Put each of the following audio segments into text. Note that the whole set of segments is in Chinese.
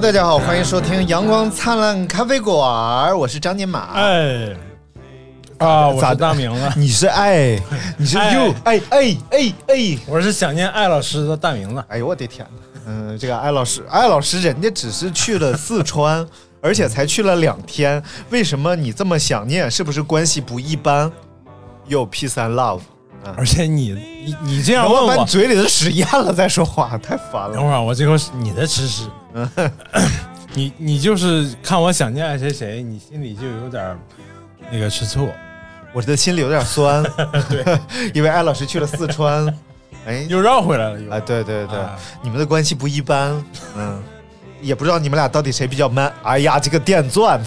Hello，大家好，欢迎收听阳光灿烂咖啡馆，我是张金马。哎，啊，我是大明了，你是爱，你是哎 you，哎哎哎哎，我是想念艾老师的大名字。哎呦我的天呐！嗯，这个艾老师，艾老师人家只是去了四川，而且才去了两天，为什么你这么想念？是不是关系不一般？有 peace and love，而且你你你这样问我，把你嘴里的屎咽了再说话，太烦了。等会儿我最后是你的吃屎，你你就是看我想念爱谁谁，你心里就有点儿那个吃醋，我的心里有点酸，对，因为艾老师去了四川，哎，又绕回来了又。啊，对对对，啊你们的关系不一般，嗯，也不知道你们俩到底谁比较 man。哎呀，这个电钻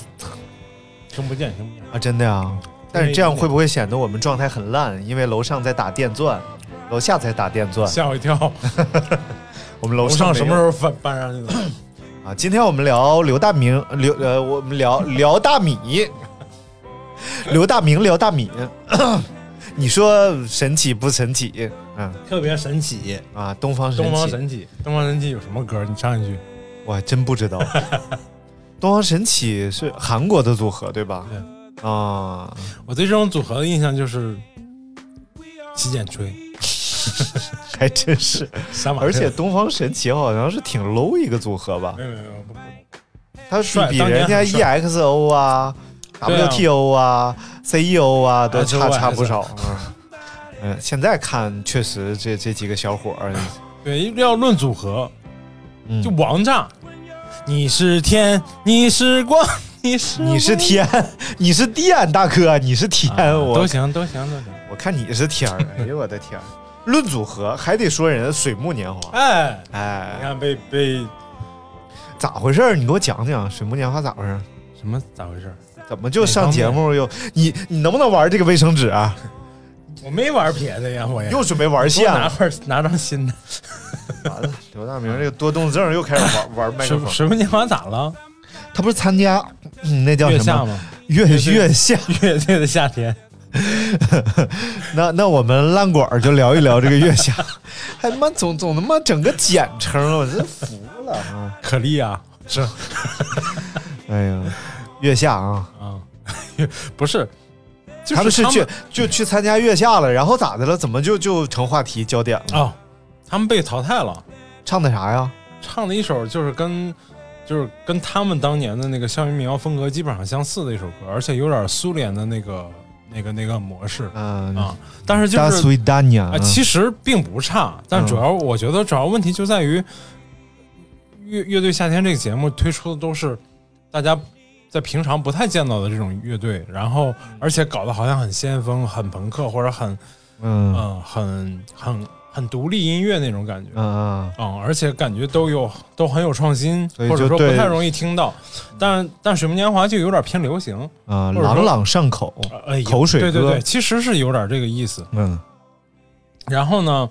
听不见，听不见。啊，真的呀。但是这样会不会显得我们状态很烂？因为楼上在打电钻，楼下在打电钻。吓我一跳！我们楼上什么时候搬搬上去的？啊？今天我们聊刘大明，刘呃，我们聊聊大米，刘大明聊大米。你说神奇不神奇？嗯特别神奇，啊，东方神东方，神起，东方神起有什么歌？你唱一句。我还真不知道。东方神起是韩国的组合对吧？对啊，我对这种组合的印象就是洗剪吹、还真是。而且东方神起好像是挺 low 一个组合吧没？有没有没有不不它是比人家 EXO 啊、WTO 啊、CEO 啊都差差不少。嗯嗯，现在看确实这这几个小伙儿，对，要论组合，嗯就王炸，你是天，你是光，你是你是天，你是电，大哥，你是天，啊我都行都行都行。我看你是天儿，哎呦我的天儿！论组合还得说人家水木年华，哎哎，你哎，看被被咋回事儿？你给我讲讲水木年华咋回事儿？什么咋回事？怎么就上节目又你你能不能玩这个卫生纸啊？我没玩别的呀，我呀又准备玩线了，拿块拿张新的。完了，刘大明这个多动症又开始玩 玩麦克风。水木年华咋了？他不是参加、嗯、那叫什么月下吗？月月下？乐队 的夏天，那那我们烂管儿就聊一聊这个月下，还他妈总总他妈整个简称，我真服了啊！可丽啊，是哎呀，月下啊，啊，不是，就是他们是去就去参加月下了，然后咋的了？怎么就就成话题焦点了？哦，他们被淘汰了。唱的啥呀？唱的一首就是跟就是跟他们当年的那个校园民谣风格基本上相似的一首歌，而且有点苏联的那个那个那个模式嗯，啊。但是就是啊，其实并不差，但主要我觉得主要问题就在于乐乐队夏天这个节目推出的都是大家在平常不太见到的这种乐队，然后而且搞得好像很先锋、很朋克或者很嗯。嗯、很很很独立音乐那种感觉。嗯嗯，嗯，而且感觉都有都很有创新，或者说不太容易听到。但但水木年华就有点偏流行，朗朗上口，呃，口水歌对对对，其实是有点这个意思。嗯然后呢，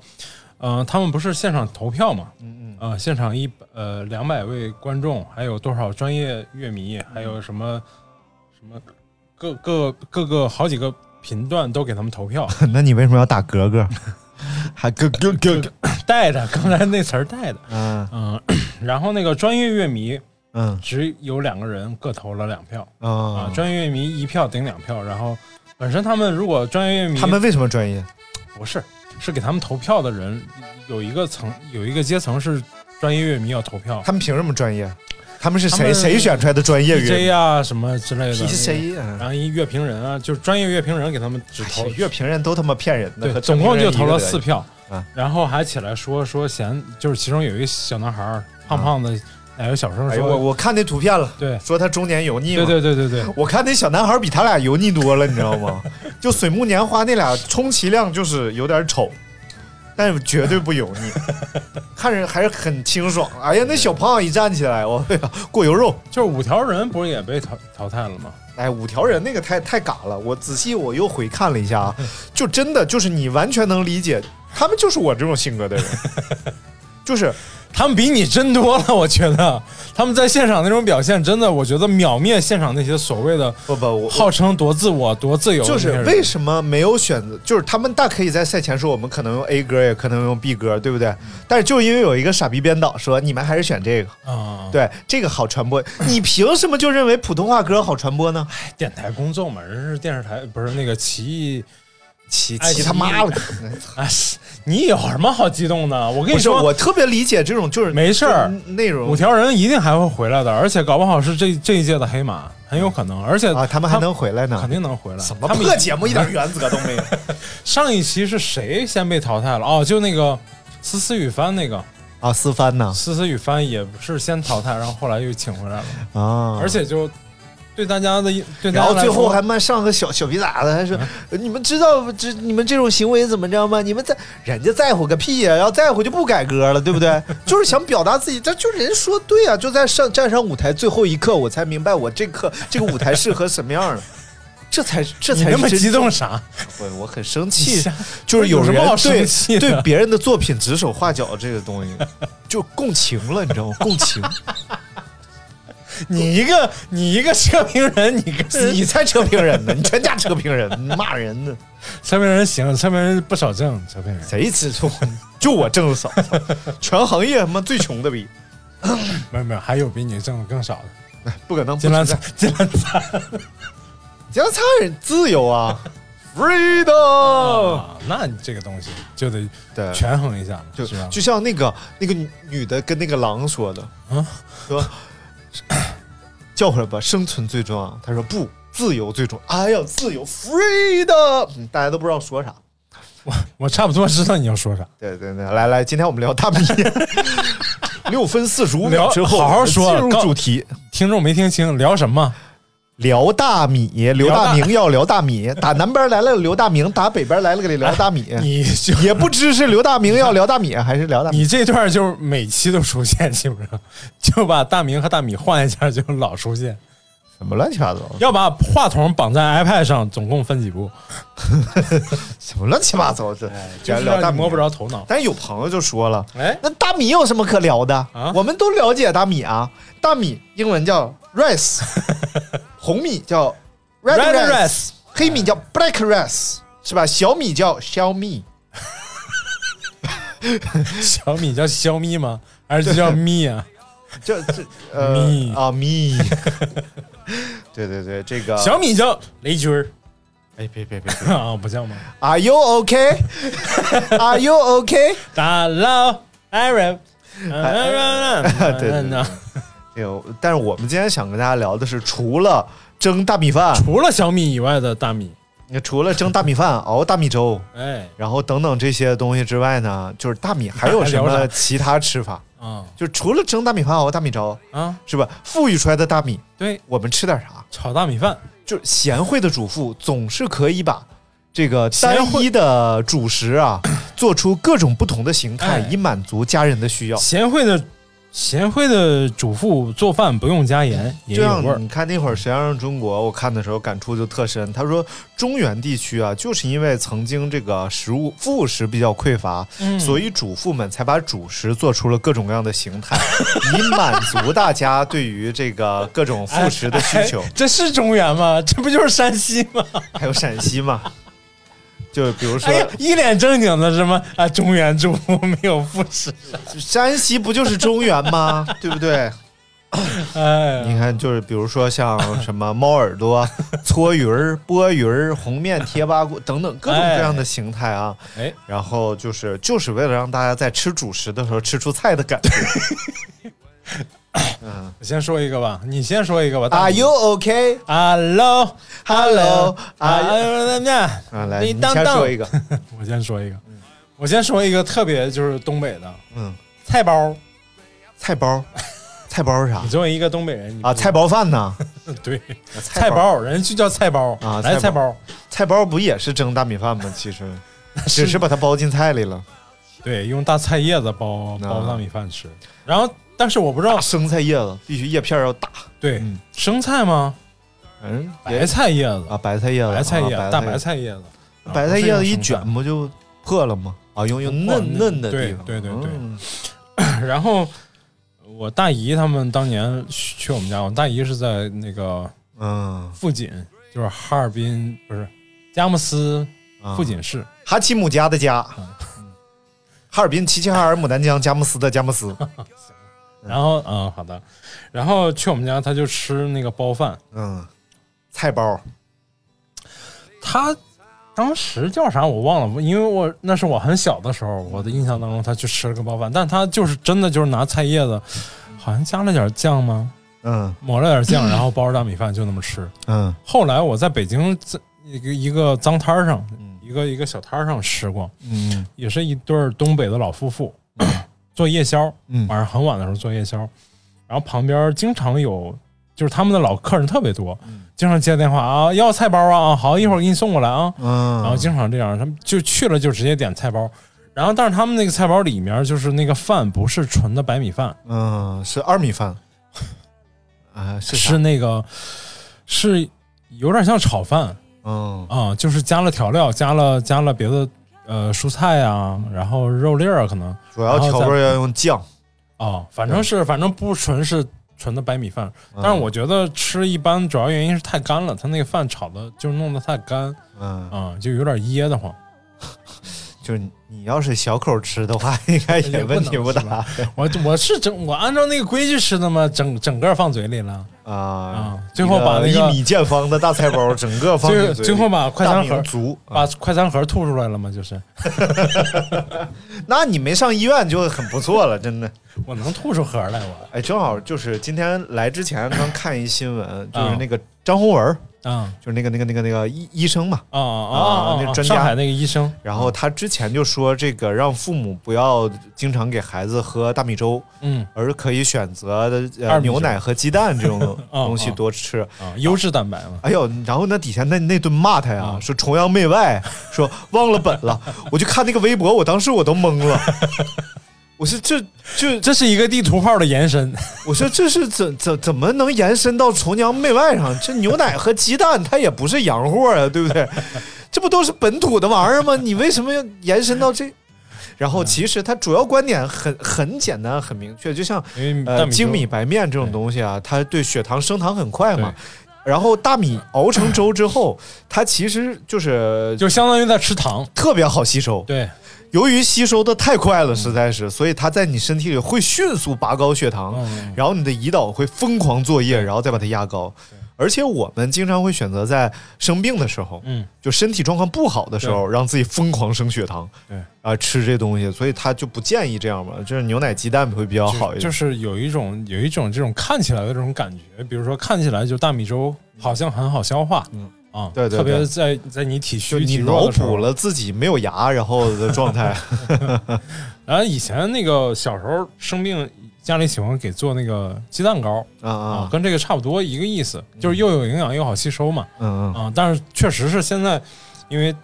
呃，他们不是现场投票嘛？嗯嗯呃，现场一呃两百位观众，还有多少专业乐迷，还有什么什么各各各个好几个频段都给他们投票，嗯，那你为什么要打格格？还咯咯咯咯？带着刚才那词儿带的，嗯嗯、然后那个专业乐迷嗯只有两个人各投了两票嗯，啊，专业乐迷一票顶两票，然后本身他们如果专业乐迷他们为什么专业？不是，是给他们投票的人有一个层有一个阶层是专业乐迷要投票他们凭什么专业？他们是谁谁选出来的专业乐，DJ 啊什么之类的。？PC 啊，然后一乐评人啊，就是专业乐评人给他们只投乐评人都他妈骗人的，对，总共就投了四票啊，然后还起来说说嫌，就是其中有一个小男孩儿胖胖的，哎，有小声评人一个的。哎，我，我看那图片了，对说他中年油腻嘛。对对对对对，我看那小男孩比他俩油腻多了，你知道吗？就水木年华那俩，充其量就是有点丑，但是绝对不油腻，看着还是很清爽。哎呀，那小胖一站起来，我哎呀过油肉。就是五条人不是也被淘淘汰了吗？哎，五条人那个太太嘎了，我仔细我又回看了一下啊，就真的就是你完全能理解，他们就是我这种性格的人，就是他们比你真多了，我觉得他们在现场那种表现，真的，我觉得秒灭现场那些所谓的不不我号称多自我、多自由就是为什么没有选择？就是他们大可以在赛前说我们可能用 A 歌，也可能用 B 歌，对不对？但是就因为有一个傻逼编导说你们还是选这个，啊，对这个好传播。你凭什么就认为普通话歌好传播呢？电台工作嘛，人是电视台，不是那个奇异。骑哎骑他妈了！你有什么好激动的？我跟，你说，我特别理解这种就是没事儿内容五条人一定还会回来的，而且搞不好是这这一届的黑马，很有可能。而且啊，他们还能回来呢肯。定能回来。什么他们破节目，一点原则都没有。上一期是谁先被淘汰了？哦，就那个思思雨帆那个啊，思帆呢？思思雨帆也是先淘汰，然后后来又请回来了，啊，而且就对大家的对大然后最后还妈上个小小逼崽子，还说、你们知道这你们这种行为怎么着吗？你们在人家在乎个屁呀、要在乎就不改歌了，对不对？就是想表达自己，这就人说对啊，就在上站上舞台最后一刻，我才明白我这刻这个舞台适合什么样的。这才这才那么是激动啥？我我很生气，就是有什么好生对气的对别人的作品指手画脚这个东西，就共情了，你知道吗？共情，你一个你一个车评人，你个 你才车评人呢，你全家车评人，你骂人呢。车评人行，车评人不少挣，车评人谁吃醋？就我挣的少，全行业他妈最穷的比，没有没有，还有比你挣的更少的。不可能。金兰不灿，金兰灿金兰灿人自由啊，freedom。啊，那你这个东西就得对，权衡一下，就是？就像那个那个女女的跟那个狼说的，啊说 叫回来吧，生存最重要。他说不，自由最重要。哎呀，自由，freedom，嗯大家都不知道说啥。我我差不多知道你要说啥。对对对，来来，今天我们聊大米，六分四十五秒之后，好好说进入主题。听众没听清聊什么？聊大米，刘大大明要聊大米，打南边来了个刘大明，打北边来了个聊大米，你就也不知是刘大明要聊大米还是聊大米。你这段就是每期都出现，基本上就把大明和大米换一下就老出现。什么乱七八糟？要把话筒绑在 iPad 上，总共分几步？什么乱七八糟？这就是聊大摸不着头脑。但是有朋友就说了，哎，那大米有什么可聊的？啊我们都了解大米啊，大米英文叫 rice，红米叫 red rice，rice 黑米叫 black rice，是吧？小米叫小米，小米叫小米吗？还是叫咪啊？这 这呃米。啊米，对对对，这个。小米叫雷军儿。哎别别别别。啊，不叫吗？，Are you OK？Are you OK？大佬 Aaron，对对对。对，哎呦，但是我们今天想跟大家聊的是，除了蒸大米饭，除了小米以外的大米，除了蒸大米饭、熬大米粥，哎。然后等等这些东西之外呢，就是大米还有什么其他吃法？啊就是除了蒸大米饭、熬大米粥，啊，是吧？富裕出来的大米，对，我们吃点啥？炒大米饭，就是贤惠的主妇总是可以把这个单一的主食啊，做出各种不同的形态，哎以满足家人的需要。贤惠的贤惠的主妇做饭不用加盐也这样有味儿。你看那会儿《谁要让中国》，我看的时候感触就特深。他说，中原地区啊，就是因为曾经这个食物副食比较匮乏，嗯所以主妇们才把主食做出了各种各样的形态，以满足大家对于这个各种副食的需求哎。这是中原吗？这不就是山西吗？还有陕西嘛，就比如说哎，一脸正经的什么啊，中原主妇 没有副食，山西不就是中原吗？对不对？哎，你看，就是比如说像什么 猫耳朵、搓鱼儿、剥鱼儿、红面贴吧锅等等各种各样的形态啊。哎，然后就是就是为了让大家在吃主食的时候吃出菜的感觉。我 先说一个吧，你先说一个吧。Are you okay? Hello Hello，啊，你先说一个。我先说一个，我先说一个特别就是东北的嗯，菜包。菜包，菜包是啥你？作为一个东北人，你啊，菜包饭呢？对菜菜包，人就叫菜包啊来菜包，菜包不也是蒸大米饭吗？其实只是把它包进菜里了。对，用大菜叶子包包大米饭吃。然后，但是我不知道，生菜叶子必须叶片要大。对嗯生菜吗？嗯，白菜叶子，啊，白菜叶子，白菜叶啊大白，菜叶子，啊白菜叶子一卷不就破了吗？啊，用用嫩嫩的对地方。对对。然后我大姨他们当年去我们家，我大姨是在那个嗯，富锦，就是哈尔滨不是佳木斯啊富锦市，哈奇姆家的家，嗯哈尔滨齐齐哈尔牡丹江佳木斯的佳木斯。然后嗯好的，然后去我们家他就吃那个包饭，嗯，菜包。他当时叫啥我忘了，因为我那是我很小的时候，我的印象当中他去吃了个包饭，但他就是真的就是拿菜叶子，好像加了点酱吗？嗯抹了点酱，然后包着大米饭就那么吃。嗯 后来我在北京在一个一个脏摊儿上，嗯一个一个小摊儿上吃过，嗯也是一对儿东北的老夫妇做夜宵，嗯。晚上很晚的时候做夜宵，然后旁边经常有就是他们的老客人特别多，经常接电话啊要菜包啊，啊好一会儿给你送过来啊，嗯，然后经常这样，他们就去了就直接点菜包。然后，但是他们那个菜包里面就是那个饭不是纯的白米饭，嗯是二米饭。啊，是是那个是有点像炒饭，嗯。啊、就是加了调料，加了加了别的呃蔬菜啊，然后肉粒儿啊，可能主要调味要用酱。啊、反正是反正不纯是纯的白米饭，但是我觉得吃一般主要原因是太干了，它那个饭炒的就弄得太干嗯，啊、就有点噎得慌。就是你要是小口吃的话，应该也问题不大。我我是整我按照那个规矩吃的嘛，整整个放嘴里了，啊啊最后把那个一米见方的大菜包整个放嘴里。最后把快餐盒足，把快餐盒吐出来了嘛，就是。那你没上医院就很不错了，真的。我能吐出盒来我。哎，正好就是今天来之前刚看一新闻，就是啊那个张宏文，啊就是那个那个那个那个医医生嘛，啊啊啊那专家上海那个医生然后他之前就说这个让父母不要经常给孩子喝大米粥，嗯而可以选择的呃牛奶和鸡蛋这种啊 东西啊多吃。啊优质蛋白嘛，哎呦，然后那底下那那顿骂他呀，啊说崇洋媚外，说忘了本了。我就看那个微博，我当时我都懵了。我说这就这是一个地图炮的延伸。我说这是怎怎怎么能延伸到崇洋媚外上？这牛奶和鸡蛋它也不是洋货啊，对不对？这不都是本土的玩意儿吗？你为什么要延伸到这？然后其实它主要观点很很简单很明确，就像呃精米白面这种东西啊，它对血糖升糖很快嘛。然后大米熬成粥之后，它其实就是就相当于在吃糖。特别好吸收。对，由于吸收的太快了，实在是，所以它在你身体里会迅速拔高血糖，嗯。然后你的胰岛会疯狂作业，然后再把它压高。而且我们经常会选择在生病的时候，嗯，就身体状况不好的时候，让自己疯狂升血糖，对。啊、吃这东西，所以他就不建议这样嘛，就是牛奶鸡蛋会比较好一点。就是有一种有一种这种看起来的这种感觉，比如说看起来就大米粥好像很好消化，嗯啊，对对特别对在在你体虚体就你脑弱的时候补了自己没有牙，然后的状态。然后以前那个小时候生病，家里喜欢给做那个鸡蛋糕啊啊啊，跟这个差不多一个意思，就是又有营养又好吸收嘛嗯嗯啊。但是确实是现在，因为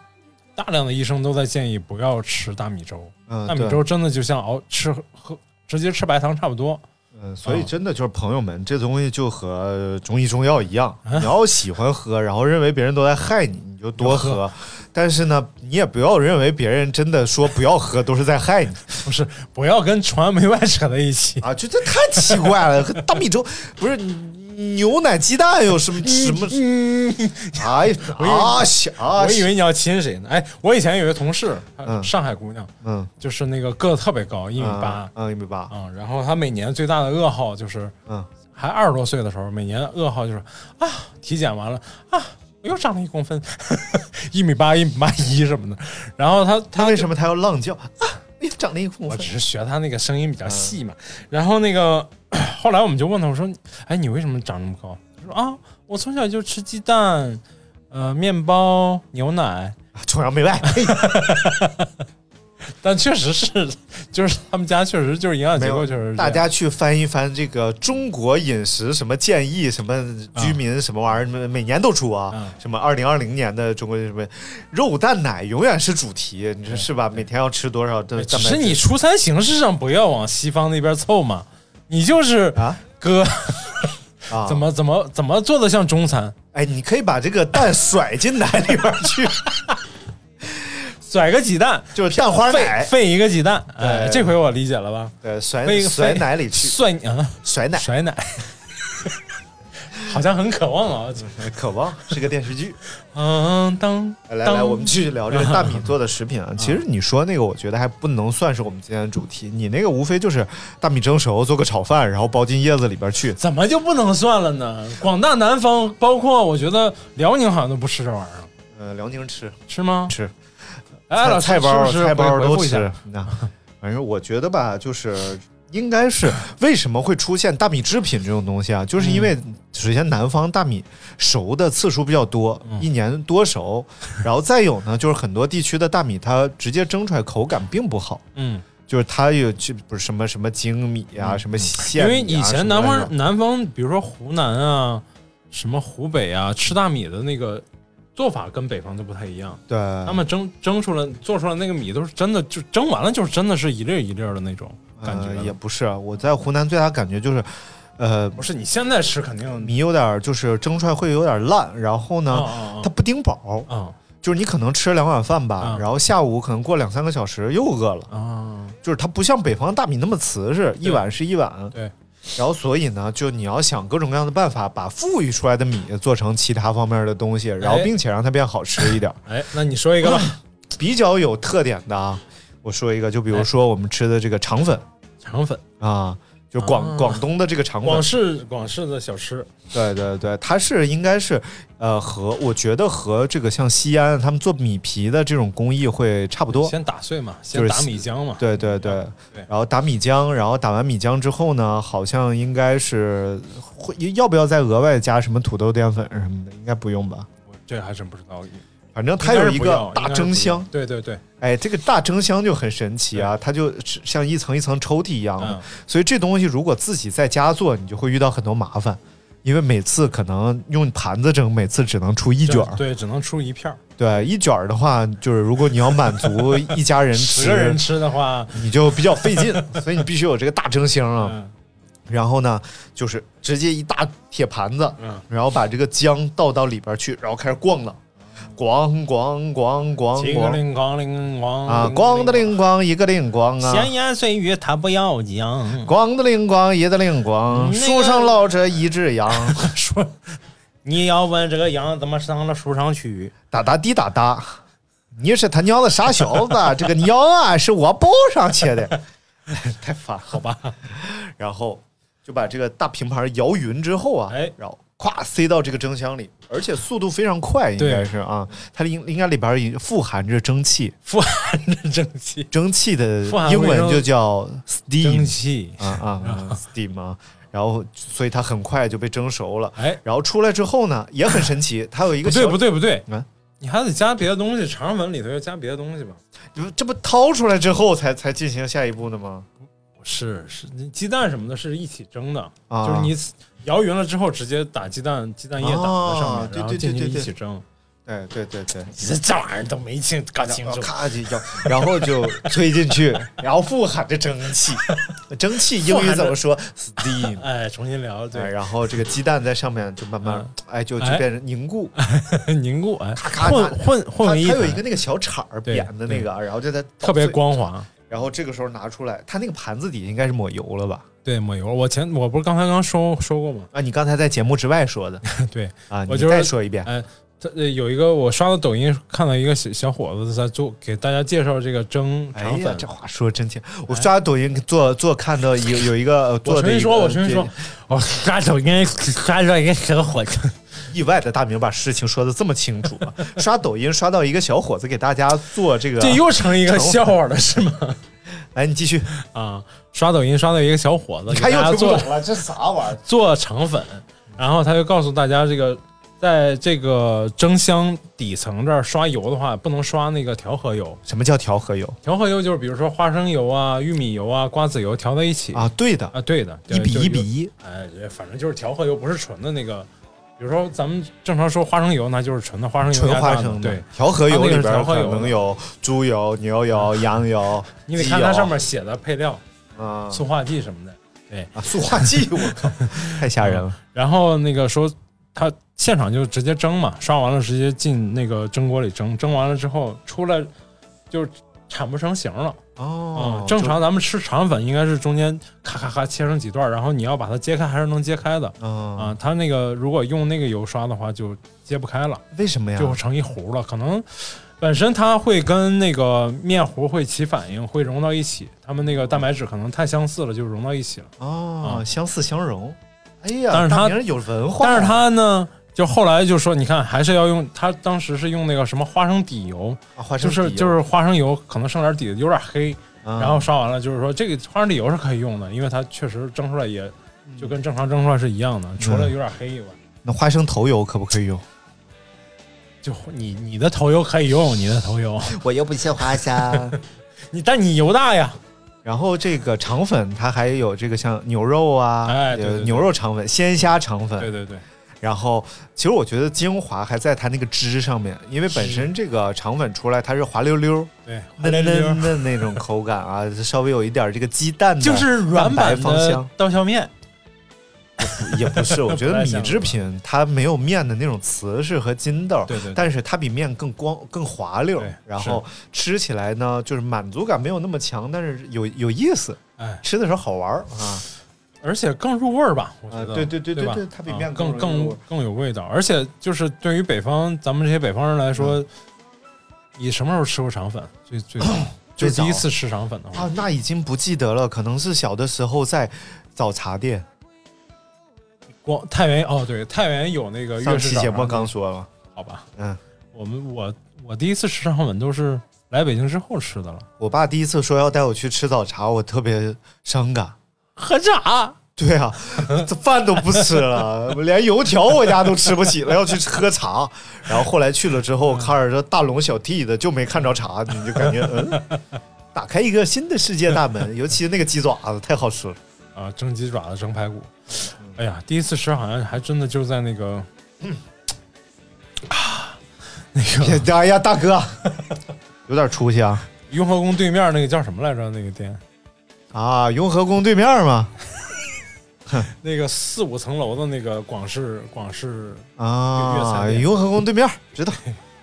大量的医生都在建议不要吃大米粥，嗯，大米粥真的就像熬吃喝直接吃白糖差不多。嗯，所以真的就是朋友们，这东西就和中医中药一样，你要喜欢喝，然后认为别人都在害你，你就多喝。但是呢，你也不要认为别人真的说不要喝都是在害你 不是，不要跟崇洋媚外扯在一起。啊！就这太奇怪了，大米粥不是牛奶鸡蛋有什么什么？哎 啊小啊！我以为你要亲谁呢？哎，我以前有一个同事，嗯上海姑娘，嗯就是那个个子特别高，一米八嗯，一米八，啊。然后她每年最大的噩耗就是嗯还二十多岁的时候，每年噩耗就是啊，体检完了啊，我又长了一公分，一米八、一米八一什么的。然后她她为什么她要浪叫啊？你长了一公分我只。是学她那个声音比较细嘛。然后那个 后来我们就问他，我说：“哎，你为什么长这么高？”他说：“啊，我从小就吃鸡蛋，呃，面包、牛奶。崇洋媚外，嘿 但确实是，就是他们家确实就是营养结构确实是大家去翻一翻这个中国饮食什么建议，什么居民什么玩意儿，每每年都出啊。嗯什么二零二零年的中国什么肉蛋奶永远是主题，你说是吧？每天要吃多少的只？是你出餐形式上不要往西方那边凑嘛，你就是啊哥，啊，怎？么怎么怎么做的像中餐？哎，你可以把这个蛋甩进奶里边去，甩个鸡蛋，就是蛋花沸奶，费一个鸡蛋，哎，这回我理解了吧？对，甩一个甩奶里去，甩啊，甩奶。甩奶，好像很渴望啊。渴望是个电视剧。嗯，当来来来，我们继续聊这个大米做的食品啊。其实你说那个，我觉得还不能算是我们今天的主题。你那个无非就是大米蒸熟，做个炒饭，然后包进叶子里边去。怎么就不能算了呢？广大南方，包括我觉得辽宁好像都不吃这玩意儿，呃，辽宁吃吃吗？吃，哎，老菜包菜包都吃。那反正我觉得吧，就是应该是。为什么会出现大米制品这种东西啊？就是因为首先南方大米熟的次数比较多，一年多熟，然后再有呢，就是很多地区的大米它直接蒸出来口感并不好。嗯，就是它有就不是什么什么精米啊，什么线因为以前南方南方，比如说湖南啊，什么湖北啊，吃大米的那个做法跟北方就不太一样。对，他们蒸蒸出来做出来那个米都是真的，就蒸完了就是真的是一粒儿一粒儿的那种感觉呃。也不是啊，我在湖南最大感觉就是，呃，不是你现在吃肯定米有点儿就是蒸出来会有点烂，然后呢，啊它不顶饱，啊就是你可能吃了两碗饭吧，啊然后下午可能过两三个小时又饿了，啊啊！就是它不像北方大米那么瓷实，一碗是一碗，对，然后所以呢，就你要想各种各样的办法，把富裕出来的米做成其他方面的东西，然后哎并且让它变好吃一点。哎，那你说一个吧，比较有特点的啊，我说一个，就比如说我们吃的这个肠粉肠粉，啊，就广、啊广东的这个肠粉广，式广式的小吃，对对对，它是应该是呃和我觉得和这个像西安他们做米皮的这种工艺会差不多。先打碎嘛，就是先打米浆嘛，对对对，对然后打米浆，然后打完米浆之后呢，好像应该是会要不要再额外加什么土豆淀粉什么的？应该不用吧？我这还真不知道。反正它有一个大蒸箱，，对对对，哎，这个大蒸箱就很神奇啊，它就像一层一层抽屉一样。的，嗯，所以这东西如果自己在家做，你就会遇到很多麻烦，因为每次可能用盘子蒸，每次只能出一卷儿。对，只能出一片儿。对，一卷儿的话，就是如果你要满足一家人吃，十个人吃的话，你就比较费劲，所以你必须有这个大蒸箱啊。嗯。然后呢，就是直接一大铁盘子，嗯，然后把这个姜倒到里边去，然后开始逛了，咣咣咣咣咣几个铃咣铃咣啊，咣的灵光一个灵光啊。闲言碎语他不要讲。咣的灵光，一的铃咣，嗯那个树上落着一只羊，说你要问这个羊怎么上了树上去？哒哒滴哒哒。你是他娘的傻小子！这个羊啊，是我抱上去的，太烦，好吧？然后就把这个大平盘摇匀之后啊，哎然后咵塞到这个蒸箱里，而且速度非常快，应该是啊，它应应该里边已富含着蒸汽，富含着蒸汽，蒸汽的英文就叫 steam 蒸汽。啊啊啊 steam 啊，然后所以它很快就被蒸熟了。哎，然后出来之后呢，也很神奇，它有一个小不对不对不对啊，你还得加别的东西，肠粉里头要加别的东西吧？不这不掏出来之后才才进行下一步的吗？不是，是鸡蛋什么的是一起蒸的，啊就是你摇匀了之后直接打鸡蛋，鸡蛋液打在上面，然后进行对对对对一起蒸。对对对对，这这玩意儿都没清搞清楚。咔就摇，然后就吹进去，然后富含着蒸汽，蒸汽英语怎么说？steam。哎，重新聊，哎，对，然后这个鸡蛋在上面就慢慢，哎，就就哎变成凝固，凝固，哎，咔咔混混混为一它有一个那个小铲儿扁的那个，然后就在特别光滑。然后这个时候拿出来，它那个盘子底下应该是抹油了吧？对，抹油。我前我不是刚才刚说说过吗？啊，你刚才在节目之外说的 对，啊，你我就是再说一遍。哎，他呃有一个我刷到抖音看到一个小小伙子在做给大家介绍这个蒸肠粉。这话说真甜。我刷抖音做做看到有 有一个做的一个重新说，我重新说，我刷抖音刷到一个小伙子，意外的大明把事情说的这么清楚啊，刷抖音刷到一个小伙子给大家做这个，这又成一个笑话了是吗？来你继续，啊，刷抖音刷到一个小伙子，给你看又听不懂了，这啥玩意儿？做肠粉，然后他就告诉大家，这个在这个蒸箱底层这儿刷油的话，不能刷那个调和油。什么叫调和油调和油就是比如说花生油啊、玉米油啊、瓜子油调在一起啊？对的，啊，对的，一比一比一，哎，反正就是调和油，不是纯的那个。比如说咱们正常说花生油，那就是纯的花生油纯花生对，调和油里边可能有猪油、牛油、羊油，你得看它上面写的配料、啊。塑化剂什么的。对，啊塑化剂，我靠，太吓人了。然后那个说他现场就直接蒸嘛，刷完了直接进那个蒸锅里蒸，蒸完了之后出来就产不成型了。哦嗯，正常咱们吃肠粉应该是中间咔咔咔切成几段，然后你要把它揭开还是能揭开的啊，啊。它那个如果用那个油刷的话就揭不开了，为什么呀？就成一糊了。可能本身它会跟那个面糊会起反应，会融到一起。它们那个蛋白质可能太相似了，就融到一起了。哦，相似相融。哎呀，但是它有文化，但是它呢，就后来就说，你看还是要用，他当时是用那个什么花生底油，啊花生油就是就是花生油可能剩点底子有点黑，啊。然后刷完了就是说这个花生底油是可以用的，因为它确实蒸出来也就跟正常蒸出来是一样的，除了有点黑以外，那花生头油可不可以用？就你你的头油可以用，你的头油，我又不吃花生。你但你油大呀，然后这个肠粉它还有这个像牛肉啊，哎对对对。牛肉肠粉、鲜虾肠粉，对对对，然后其实我觉得精华还在它那个汁上面，因为本身这个肠粉出来它是滑溜溜、对，嫩嫩嫩那种口感啊，稍微有一点这个鸡蛋的就是软白芳香，刀削面，也不是，我觉得米制品它没有面的那种瓷实和筋道，对对对。但是它比面更光更滑溜，然后吃起来呢就是满足感没有那么强，但是有有意思，哎，吃的时候好玩儿啊。而且更入味儿吧，我觉得。啊对对对对对它比啊面更更更更有味道，而且就是对于北方咱们这些北方人来说，你什么时候吃过肠粉？最最 最早。第一次吃肠粉的话，啊，那已经不记得了，可能是小的时候在早茶店。光太原哦，对，太原有那个上期节目刚说了，好吧，嗯，我们我我第一次吃肠粉都是来北京之后吃的了，我爸第一次说要带我去吃早茶，我特别伤感。喝茶。对啊，这饭都不吃了，连油条我家都吃不起了，要去喝茶。然后后来去了之后，看着这大龙小弟的，就没看着茶，你就感觉 嗯，打开一个新的世界大门。尤其那个鸡爪子太好吃了，啊，蒸鸡爪子、蒸排骨，哎呀，第一次吃好像还真的就在那个，啊，那个哎呀，大哥，有点出息啊！雍和宫对面那个叫什么来着？那个店，啊，雍和宫对面嘛，那个四五层楼的那个广式广式啊，雍和宫对面知道。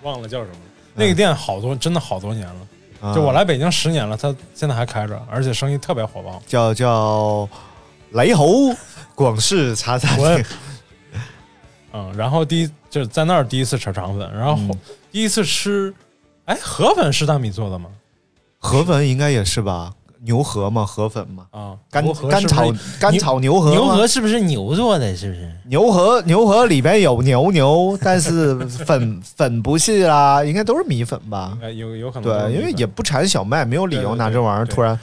忘了叫什么。那个店好多，真的好多年了。啊就我来北京十年了，它现在还开着，而且生意特别火爆。叫叫雷猴广式茶餐我厅，嗯，然后第一就是在那儿第一次吃肠粉，然后后第一次吃，哎，河粉是大米做的吗？河粉应该也是吧？牛河嘛，河粉嘛，啊，干牛河干炒是不是干炒牛河，牛河是不是牛做的？是不是？牛河牛河里边有牛牛，但是粉 粉不是啦，应该都是米粉吧？哎，有有可能对，因为也不产小麦，没有理由拿这玩意儿对突然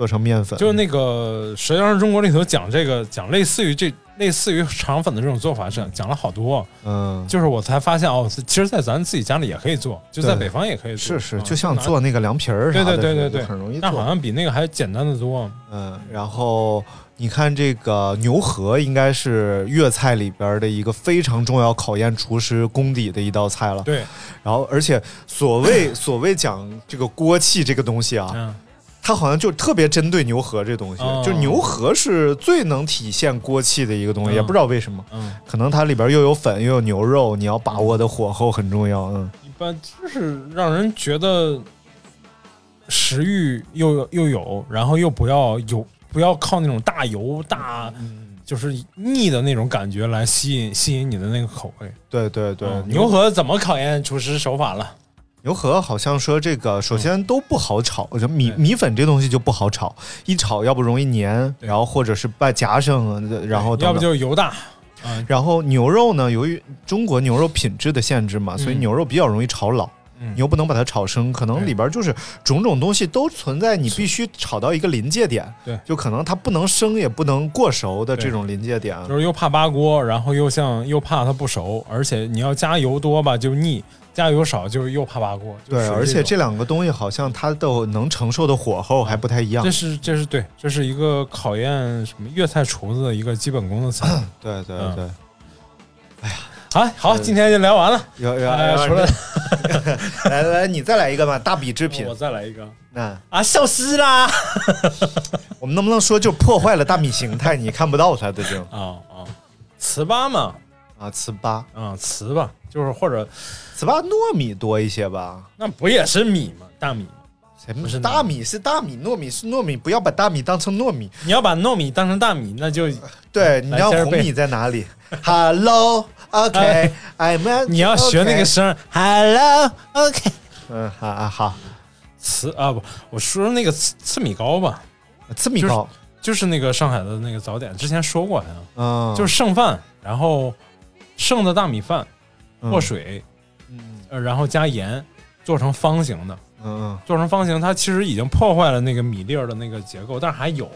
做成面粉。就是那个《舌尖上中国》里头讲这个，讲类似于这类似于肠粉的这种做法，讲讲了好多。嗯，就是我才发现哦，其实，在咱自己家里也可以做，就在北方也可以做。是是，啊就像做那个凉皮儿啥对的，对对对对，很容易但好。像比那个还简单的多。嗯，然后你看这个牛河，应该是粤菜里边的一个非常重要考验厨师功底的一道菜了。对，然后，而且所谓所谓讲这个锅气这个东西啊，嗯，它好像就特别针对牛河这东西，哦就牛河是最能体现锅气的一个东西，嗯也不知道为什么，嗯，可能它里边又有粉又有牛肉，你要把握的火候很重要。嗯，一般就是让人觉得食欲又又有，然后又不要有不要靠那种大油大，就是腻的那种感觉来吸引吸引你的那个口味。对对对，嗯牛河怎么考验厨师手法了？牛河好像说这个首先都不好炒，就米对米粉这东西就不好炒，一炒要不容易粘，然后或者是把夹生，然后要不就是油大，啊，然后牛肉呢，由于中国牛肉品质的限制嘛，所以牛肉比较容易炒老。嗯你又不能把它炒生，可能里边就是种种东西都存在，你必须炒到一个临界点。对就可能它不能生也不能过熟的这种临界点。就是又怕扒锅，然后又像又怕它不熟，而且你要加油多吧就腻，加油少就是又怕扒锅。对，而且这两个东西好像它的能承受的火候还不太一样这。是这是对，这是一个考验什么粤菜厨子的一个基本功的词。对对嗯对，好，好，今天就聊完了。要要哎，要除了 来来，你再来一个吧，大米制品我。再来一个那啊，消失啦！我们能不能说就破坏了大米形态？你看不到它的就啊啊，糍粑嘛，啊，糍粑，啊，糍粑就是或者糍粑糯米多一些吧？那不也是米吗？大米，什么不是大米是大米，糯米是糯米，不要把大米当成糯米。你要把糯米当成大米，那就 对，你要红米在哪里？Hello，OK，I'm。你要学那个声儿，Hello，OK。嗯，好啊好，糍啊不，我说那个糍糍米糕吧，糍米糕，就是那个上海的那个早点，之前说过好像，嗯，就是剩饭，然后剩的大米饭嗯。过，水，嗯。呃，然后加盐，做成方形的。嗯。做成方形，它其实已经破坏了那个米粒儿的那个结构，但是还有，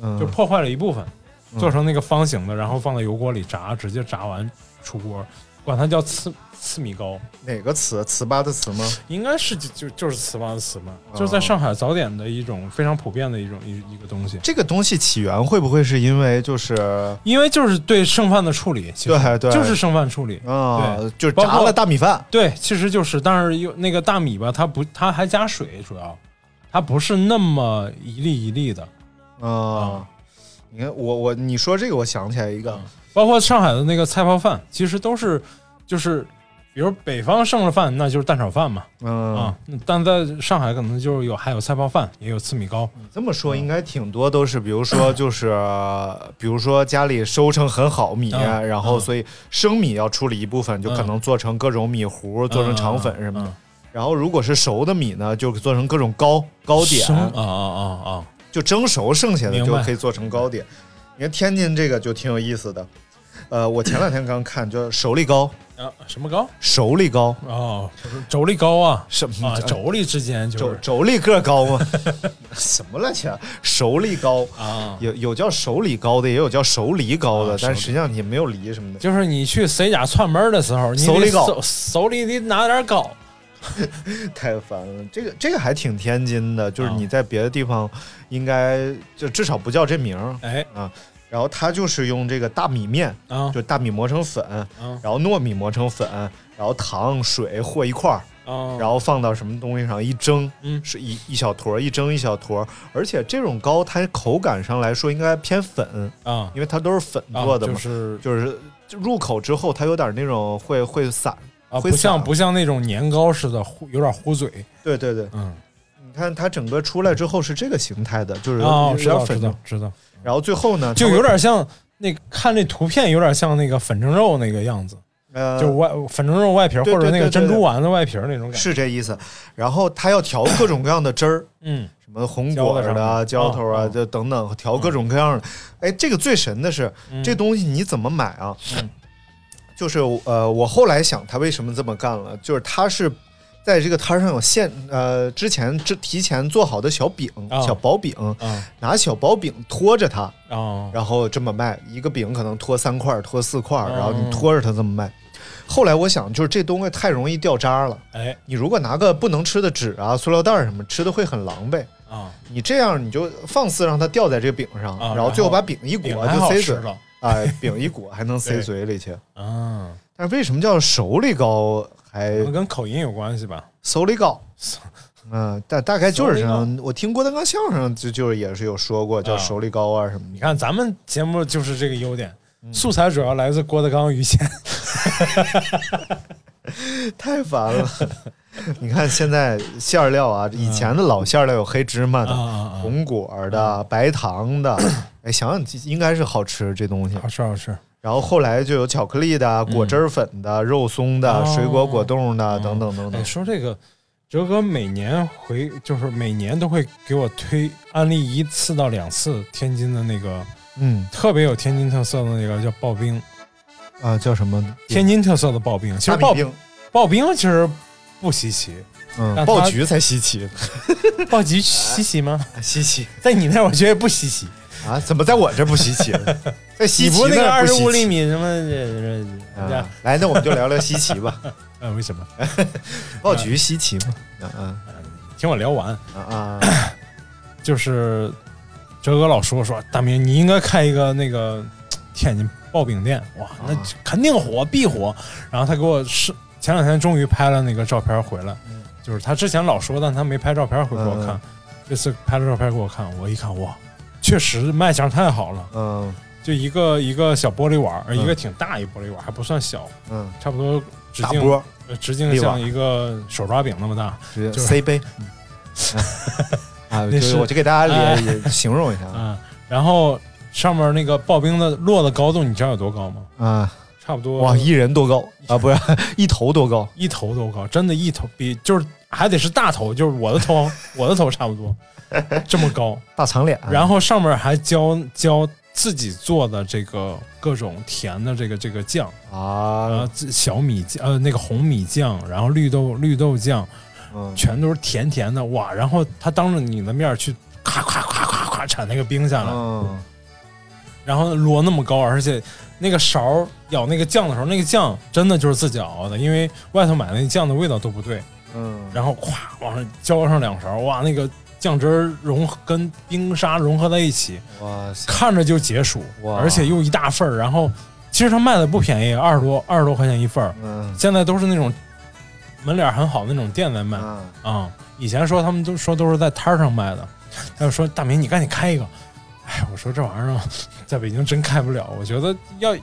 嗯，就破坏了一部分，嗯。做成那个方形的，然后放在油锅里炸，直接炸完出锅，管它叫糍糍米糕，哪个糍？糍粑的糍吗？应该是就就就是糍粑的糍嘛，哦就是在上海早点的一种非常普遍的一种一一个东西，这个东西起源会不会是因为就是因为就是对剩饭的处理，其实对对就是剩饭处理。啊，对就是包括炸了大米饭？对，其实就是，但是又那个大米吧，它不，它还加水，主要它不是那么一粒一粒的，啊，你看我我你说这个，我想起来一个，包括上海的那个菜泡饭，其实都是就是，比如北方剩了饭，那就是蛋炒饭嘛，嗯。啊，但在上海可能就是有还有菜泡饭，也有糍米糕，这么说应该挺多都是，比如说就是，比如说家里收成很好米，嗯然后嗯。所以生米要处理一部分，就可能做成各种米糊，做成肠粉什么的。嗯。然后如果是熟的米呢，就做成各种糕糕点。生，啊啊啊啊，就蒸熟剩下的就可以做成糕点。你看天津这个就挺有意思的，呃，我前两天刚看，叫手力高，啊什么糕？熟粒糕哦，妯娌高啊。什么？啊，妯娌之间就是。妯妯娌个高吗？什么乱七八糟？熟粒糕啊，有有叫熟李糕的，也有叫手梨高的，啊但实际上你没有梨什么的。就是你去谁家串门的时候，你得手里高。手手里得拿点糕，太烦了，这个这个还挺天津的，就是啊。你在别的地方应该就至少不叫这名儿。哎。啊。然后它就是用这个大米面，啊就大米磨成粉，啊然后糯米磨成粉，然后糖水和一块儿，啊，然后放到什么东西上一蒸，嗯是一一小坨儿，一蒸一小坨儿。而且这种糕它口感上来说应该偏粉，啊因为它都是粉啊做的嘛，就是就是入口之后它有点那种会会散。啊，会不像不像那种年糕似的糊，有点糊嘴，对对对，嗯，你看它整个出来之后是这个形态的，就是有点粉的。道知道，然后最后呢，就有点像那看那图片，有点像那个粉蒸肉那个样子，呃，就外粉蒸肉外皮儿或者那个珍珠丸子外皮儿那种感觉，是这意思。然后他要调各种各样的汁儿，嗯。什么红果的啊、浇头啊，嗯。就等等，调各种各样的。哎，这个最神的是，嗯。这东西你怎么买啊？嗯。就是呃，我后来想他为什么这么干了，就是他是在这个摊上有现呃之前之提前做好的小饼、啊小薄饼，啊拿小薄饼拖着它，啊然后这么卖，一个饼可能拖三块儿、拖四块然后你拖着它这么卖。后来我想，就是这东西太容易掉渣了。哎你如果拿个不能吃的纸啊、塑料袋儿什么，吃的会很狼狈。啊，你这样你就放肆让它掉在这个饼上，啊然后最后把饼一裹就塞嘴，吃了哎，饼一裹还能塞嘴里去。啊，但是为什么叫熟里糕还跟口音有关系吧？手里糕？嗯，大大概就是这样。我听郭德纲相声就就是也是有说过叫啊熟里高啊什么的。你看咱们节目就是这个优点，嗯素材主要来自郭德纲、于谦。太烦了。你看现在馅料啊，以前的老馅料有黑芝麻的、红果的、白糖的，哎，想想应该是好吃这东西。好吃好吃。然后后来就有巧克力的、果汁儿粉的、肉松的、水果果冻的等等等哎，等。说这个，哲哥每年回就是每年都会给我推安利一次到两次天津的那个嗯特别有天津特色的那个叫刨冰，啊，叫什么？天津特色的刨冰。其实刨冰，刨冰其实不稀奇，嗯，但它爆菊才稀奇，刨菊稀奇吗？稀奇在你那儿我觉得不稀奇。啊？怎么在我这不稀奇了？在稀奇那个二十五厘米什么这这啊？来，那我们就聊聊稀奇吧。呃为什么？爆菊稀奇嘛？啊啊听我聊完，啊啊！就是哲哥老说说大明你应该开一个那个天津刨饼店，哇，那啊肯定火必火。然后他给我是前两天终于拍了那个照片回来，就是他之前老说，但他没拍照片回给我看嗯，这次拍了照片给我看，我一看哇，确实卖相太好了，嗯。就一个一个小玻璃碗，一个挺大一玻璃碗，还不算小，嗯，差不多直径直径像一个手抓饼那么大，直接就是 C 杯。啊，那就是是我就给大家哎也也形容一下嗯，然后上面那个刨冰的落的高度，你知道有多高吗？啊，差不多哇，一人多高啊？不是 一头多高？一头多高，真的，一头比就是还得是大头，就是我的头，我的头差不多这么高。大长脸，然后上面还浇浇自己做的这个各种甜的这个这个酱，啊呃，，小米酱，呃，那个红米酱，然后绿豆绿豆酱，嗯全都是甜甜的，哇！然后他当着你的面去咔咔咔咔咔铲那个冰下来，嗯然后摞那么高，而且那个勺舀那个酱的时候，那个酱真的就是自己熬的，因为外头买那酱的味道都不对。嗯，然后咵往上浇上两勺，哇，那个酱汁儿融跟冰沙融合在一起，哇塞，看着就解暑，哇。而且又一大份儿。然后其实它卖的不便宜，二十多二十多块钱一份儿，嗯。现在都是那种门脸很好的那种店在卖。啊、嗯以前说他们都说都是在摊儿上卖的，他就说大明你赶紧开一个。哎，我说这玩意儿在北京真开不了，我觉得要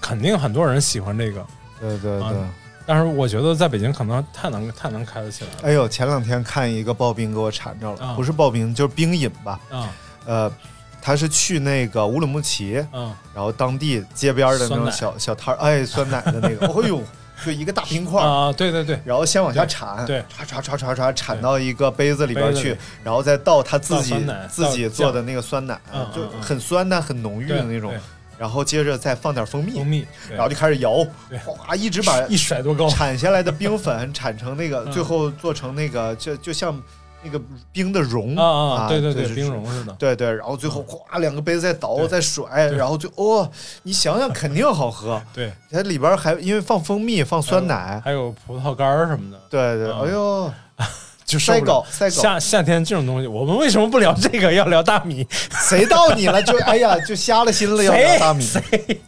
肯定很多人喜欢这个，对对对。啊但是我觉得在北京可能太能太能开得起来了哎呦，前两天看一个刨冰给我馋着了，啊不是刨冰就是冰饮吧？啊呃，他是去那个乌鲁木齐，啊然后当地街边的那种小小摊儿，哎，酸奶的那个，哎呦，就一个大冰块儿，啊！对对对，然后先往下铲，对。唰唰唰唰唰铲到一个杯子里边去然后再倒他自己自己做的那个酸奶嗯，就很酸但、很浓郁的那种，然后接着再放点蜂蜜蜂，蜜，然后就开始摇，哗，一直把一甩多高，铲下来的冰粉 铲成那个，嗯。最后做成那个，就就像那个冰的融啊啊，对对对，就是冰融似的，对对，然后最后哗两个杯子再倒对再甩，然后就哦，你想想肯定好喝。对，它里边还因为放蜂蜜、放酸奶，还有葡萄干儿什么的，对对，嗯哎呦，就受不了塞狗。塞狗，夏夏天这种东西，我们为什么不聊这个？要聊大米？谁到你了就哎呀就瞎了心了要聊大米。谁？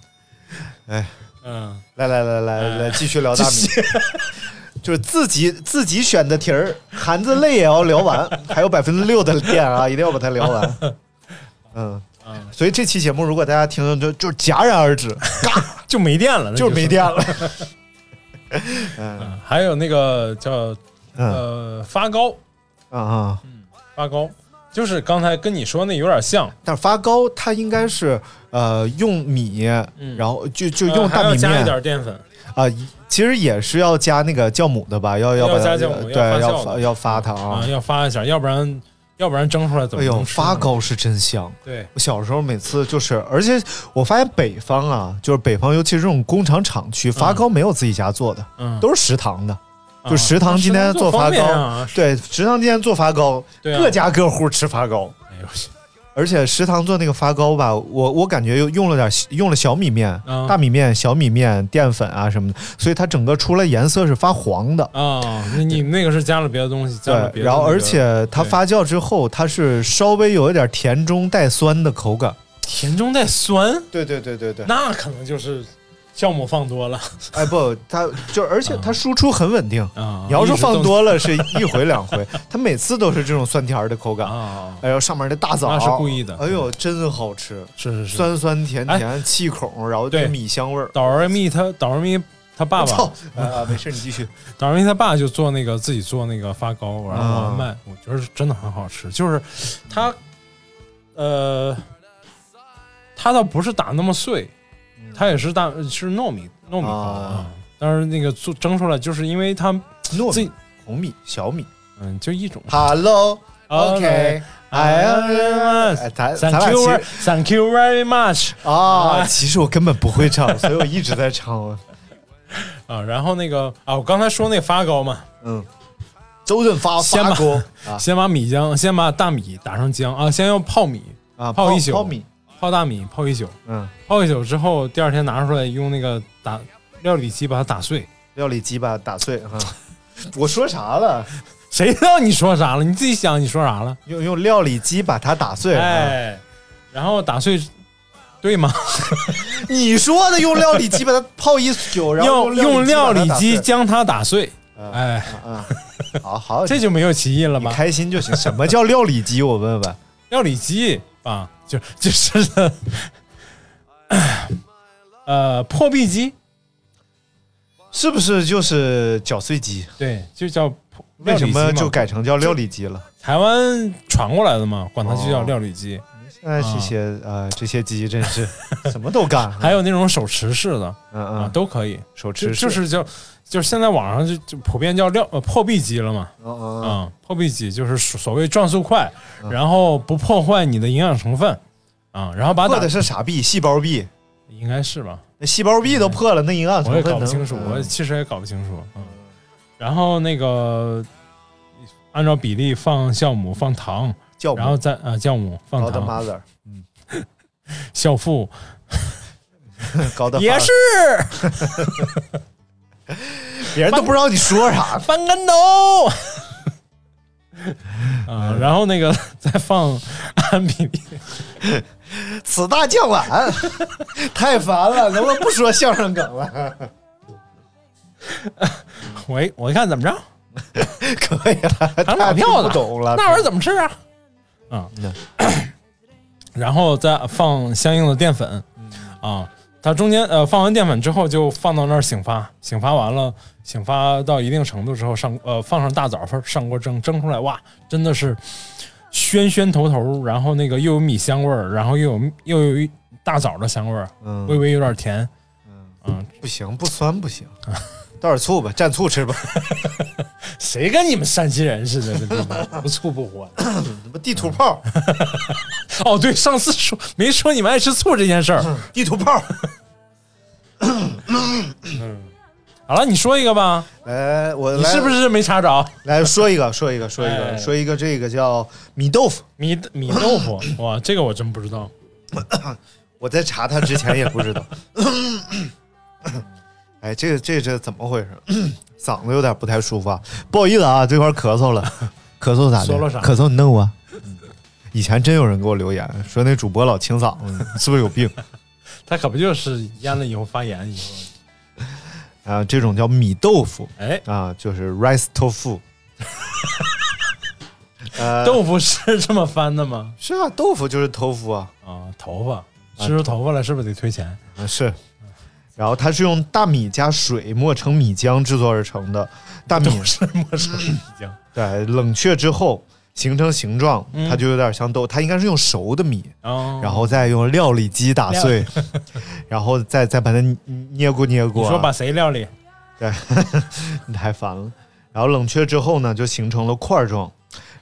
哎，嗯，来来来来来，继续聊大米。就是自己自己选的题儿，含着泪也要聊完，还有百分之六的电啊，一定要把它聊完。嗯，嗯所以这期节目如果大家听了就就戛然而止，嘎。就没电了，就是。没电了。嗯。嗯还有那个叫嗯。呃发糕，啊啊！发糕。就是刚才跟你说那有点像，但是发糕它应该是呃用米，嗯。然后就就呃用大米加一点淀粉，啊，其实也是要加那个酵母的吧？要要加酵母对，要发要发它啊，啊。要发一下，要不然要不然蒸出来怎么哎呦，发糕是真香。对，我小时候每次就是，而且我发现北方啊，就是北方，尤其是这种工厂厂区，发糕没有自己家做的，嗯，都是食堂的。啊就食堂今天做发糕，啊，对，食堂今天做发糕，各家各户吃发糕。哎呦，而且食堂做那个发糕吧，我我感觉又用了点用了小米面、嗯大米面、小米面、淀粉啊什么的，所以它整个出来颜色是发黄的。啊，你你那个是加了别的东西，加了别，的那个。然后而且它发酵之后，它是稍微有一点甜中带酸的口感。甜中带酸，对对对对对，那可能就是酵母放多了哎不，它就而且它输出很稳定。啊。你要是放多了，是一回两回，它每次都是这种酸甜的口感。啊，哎呦，上面那大枣，那是故意的哎呦，真好吃，是是是。酸酸甜甜，气孔，然后米香味儿。枣儿蜜他导儿蜜他爸爸操啊！没事，你继续。导儿蜜他爸就做那个自己做那个发糕，然后啊卖，我觉得是真的很好吃。就是他，呃，他倒不是打那么碎，他也是大是糯米糯米糕啊啊，但是那个做蒸出来，就是因为它糯米、红米、小米。嗯就一种。Hello。OK，哎呀，much 哎咱咱 Thank you, thank you very much 啊，其实我根本不会唱，所以我一直在唱。啊！然后那个啊，我刚才说那个发糕嘛，嗯，周润发先把发锅 啊先把米浆，先把大米打上浆啊，先要泡米，啊，泡一宿泡米，泡大米泡一宿，嗯，泡一宿之后，第二天拿出来用那个打料理机把它打碎。料理机把它打碎哈。我说啥了？谁知道你说啥了？你自己想你说啥了？用用料理机把它打碎。啊，哎，然后打碎，对吗？你说的用料理机把它泡一宿，然后用用料理机机将它打碎。啊哎，啊，好好，这就没有歧义了你吧？开心就行。什么叫料理机？我问问。料理机啊，就就是，呃，破壁机，是不是就是搅碎机？对，就叫破为什么就改成叫料理机了？台湾传过来的嘛？管它就叫哦料理机。现在这些呃这些机真是 什么都干，还有那种手持式的嗯啊，嗯，都可以。手就持就是叫，就是现在网上就就普遍叫料呃破壁机了嘛。嗯嗯嗯，破壁机就是所谓转速快，嗯。然后不破坏你的营养成分。啊，然后把破的是啥壁？细胞壁？应该是吧？那细胞壁都破了，那营养成分我也搞不清楚，嗯。我其实也搞不清楚。嗯，然后那个按照比例放酵母，放糖，酵母，然后再呃酵母放糖，mother，酵父高的也是，别人都不知道你说啥。翻跟头。啊，然后那个 再放安比例，此大酱碗，太烦了，能不能不说相声梗了？喂，我一看怎么着，可以了，还太老票子，不懂了。那玩意儿怎么吃啊？啊，然后再放相应的淀粉，啊，它中间呃放完淀粉之后就放到那儿醒发，醒发完了，醒发到一定程度之后上呃放上大枣儿上锅蒸，蒸出来哇，真的是鲜鲜头头，然后那个又有米香味儿，然后又有又有一大枣的香味儿，嗯。微微有点甜，嗯，不行，不酸不行，倒点醋吧，蘸醋吃吧。谁跟你们山西人似的，不醋不欢。什么地图炮？哦，对，上次说没说你们爱吃醋这件事儿。地图炮。好了，你说一个吧，来，我来你是不是没查着？来说一个？说一个？说一个？哎说一个？这个叫米豆腐。米米豆腐，哇，这个我真不知道。我在查它之前也不知道。哎，这个这这怎么回事？嗓子有点不太舒服啊，不好意思啊，这块咳嗽了，咳嗽咋的？说了啥咳嗽你弄我。以前真有人给我留言说那主播老清嗓子，是不是有病？他可不就是咽了以后发炎以后，啊，这种叫米豆腐哎，啊，就是 rice tofu。呃，豆腐是这么翻的吗？是啊，豆腐就是 tofu 啊，啊，头发吃出头发来是不是得退钱？啊是。然后它是用大米加水磨成米浆制作而成的，大米是磨成米浆。对，冷却之后形成形状，嗯它就有点像豆，它应该是用熟的米，哦，然后再用料理机打碎，然后再再把它捏捏过捏过。你说把谁料理？对，你太烦了。然后冷却之后呢，就形成了块状，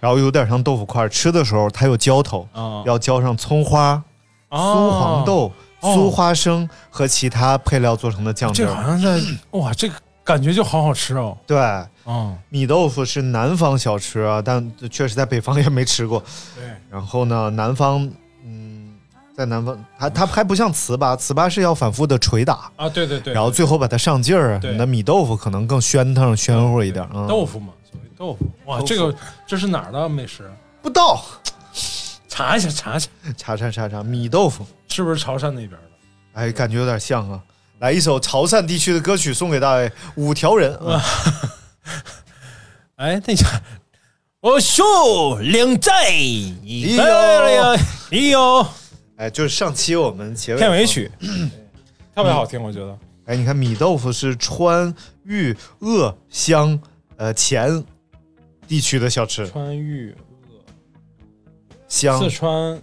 然后有点像豆腐块。吃的时候它有浇头，啊，要浇上葱花、酥黄豆、哦酥花生和其他配料做成的酱汁这。好像在 哇，这个感觉就好好吃哦。对，嗯，米豆腐是南方小吃啊，但确实在北方也没吃过。对，然后呢，南方，嗯，在南方，它它还不像糍粑，糍粑是要反复的捶打，啊，对对对，然后最后把它上劲儿。对你的米豆腐可能更喧腾、喧乎一点。嗯，豆腐嘛，所谓豆腐。哇，这个这是哪儿的美食？不到，查一下，查一下，查查查查，米豆腐，是不是潮汕那边的？哎，感觉有点像啊。来一首潮汕地区的歌曲送给大家，五条人。啊 哎，那叫我秀领在一哎呦哎呦，哎，就是上期我们结尾片尾曲特别好听，我觉得。哎，你看米豆腐是川渝鄂湘呃黔地区的小吃，川渝、湘四川、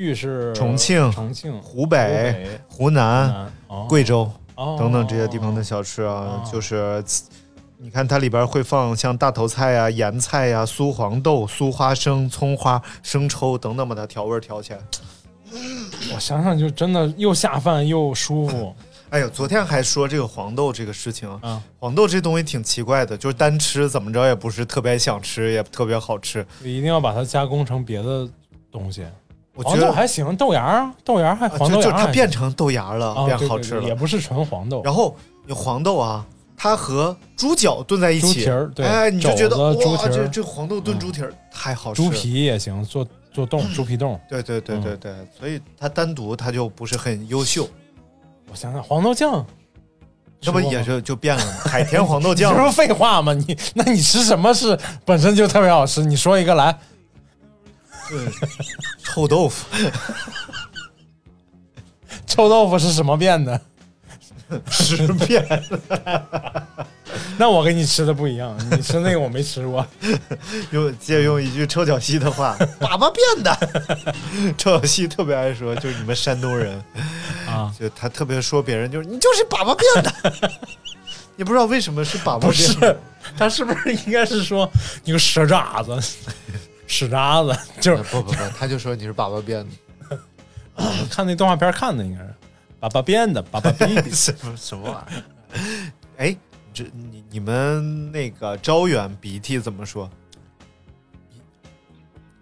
渝是重庆重庆、湖北、湖南、贵州哦等等这些地方的小吃啊，哦就是你看它里边会放像大头菜呀、盐菜呀、酥黄豆、酥花生、葱花、生抽等等，把它调味儿调起来。我想想就真的又下饭又舒服 哎呦，昨天还说这个黄豆这个事情，啊！黄豆这东西挺奇怪的，就是单吃怎么着也不是特别想吃，也特别好吃。一定要把它加工成别的东西。我觉得黄豆还行，豆芽儿，豆芽儿还啊黄就就它豆芽儿还行变成豆芽了，啊对对变好吃了。对也不是纯黄豆。然后你黄豆啊，它和猪脚炖在一起，猪蹄儿对哎，你就觉得肘子猪哇，蹄儿这这黄豆炖猪蹄儿太好吃了。猪皮也行，做做冻，猪皮冻。对对对嗯对对，所以它单独它就不是很优秀，我想想，黄豆酱，这不吃过也是就变了吗？海 天黄豆酱你这不是废话吗？你那你吃什么是本身就特别好吃？你说一个来，臭豆腐，臭豆腐是什么变的？十遍。那我跟你吃的不一样，你吃那个我没吃过。用借用一句臭脚西的话，粑粑变的。臭脚西特别爱说，就是你们山东人啊，就他特别说别人就是你就是粑粑变的。也不知道为什么是粑粑变的，，他是不是应该是说你个蛇渣子、屎渣子？就是不不不，他就说你是粑粑变的。看那动画片看的，应该是粑粑变的，粑粑逼逼。什么什么玩意儿？哎，这你你们那个招远鼻涕怎么说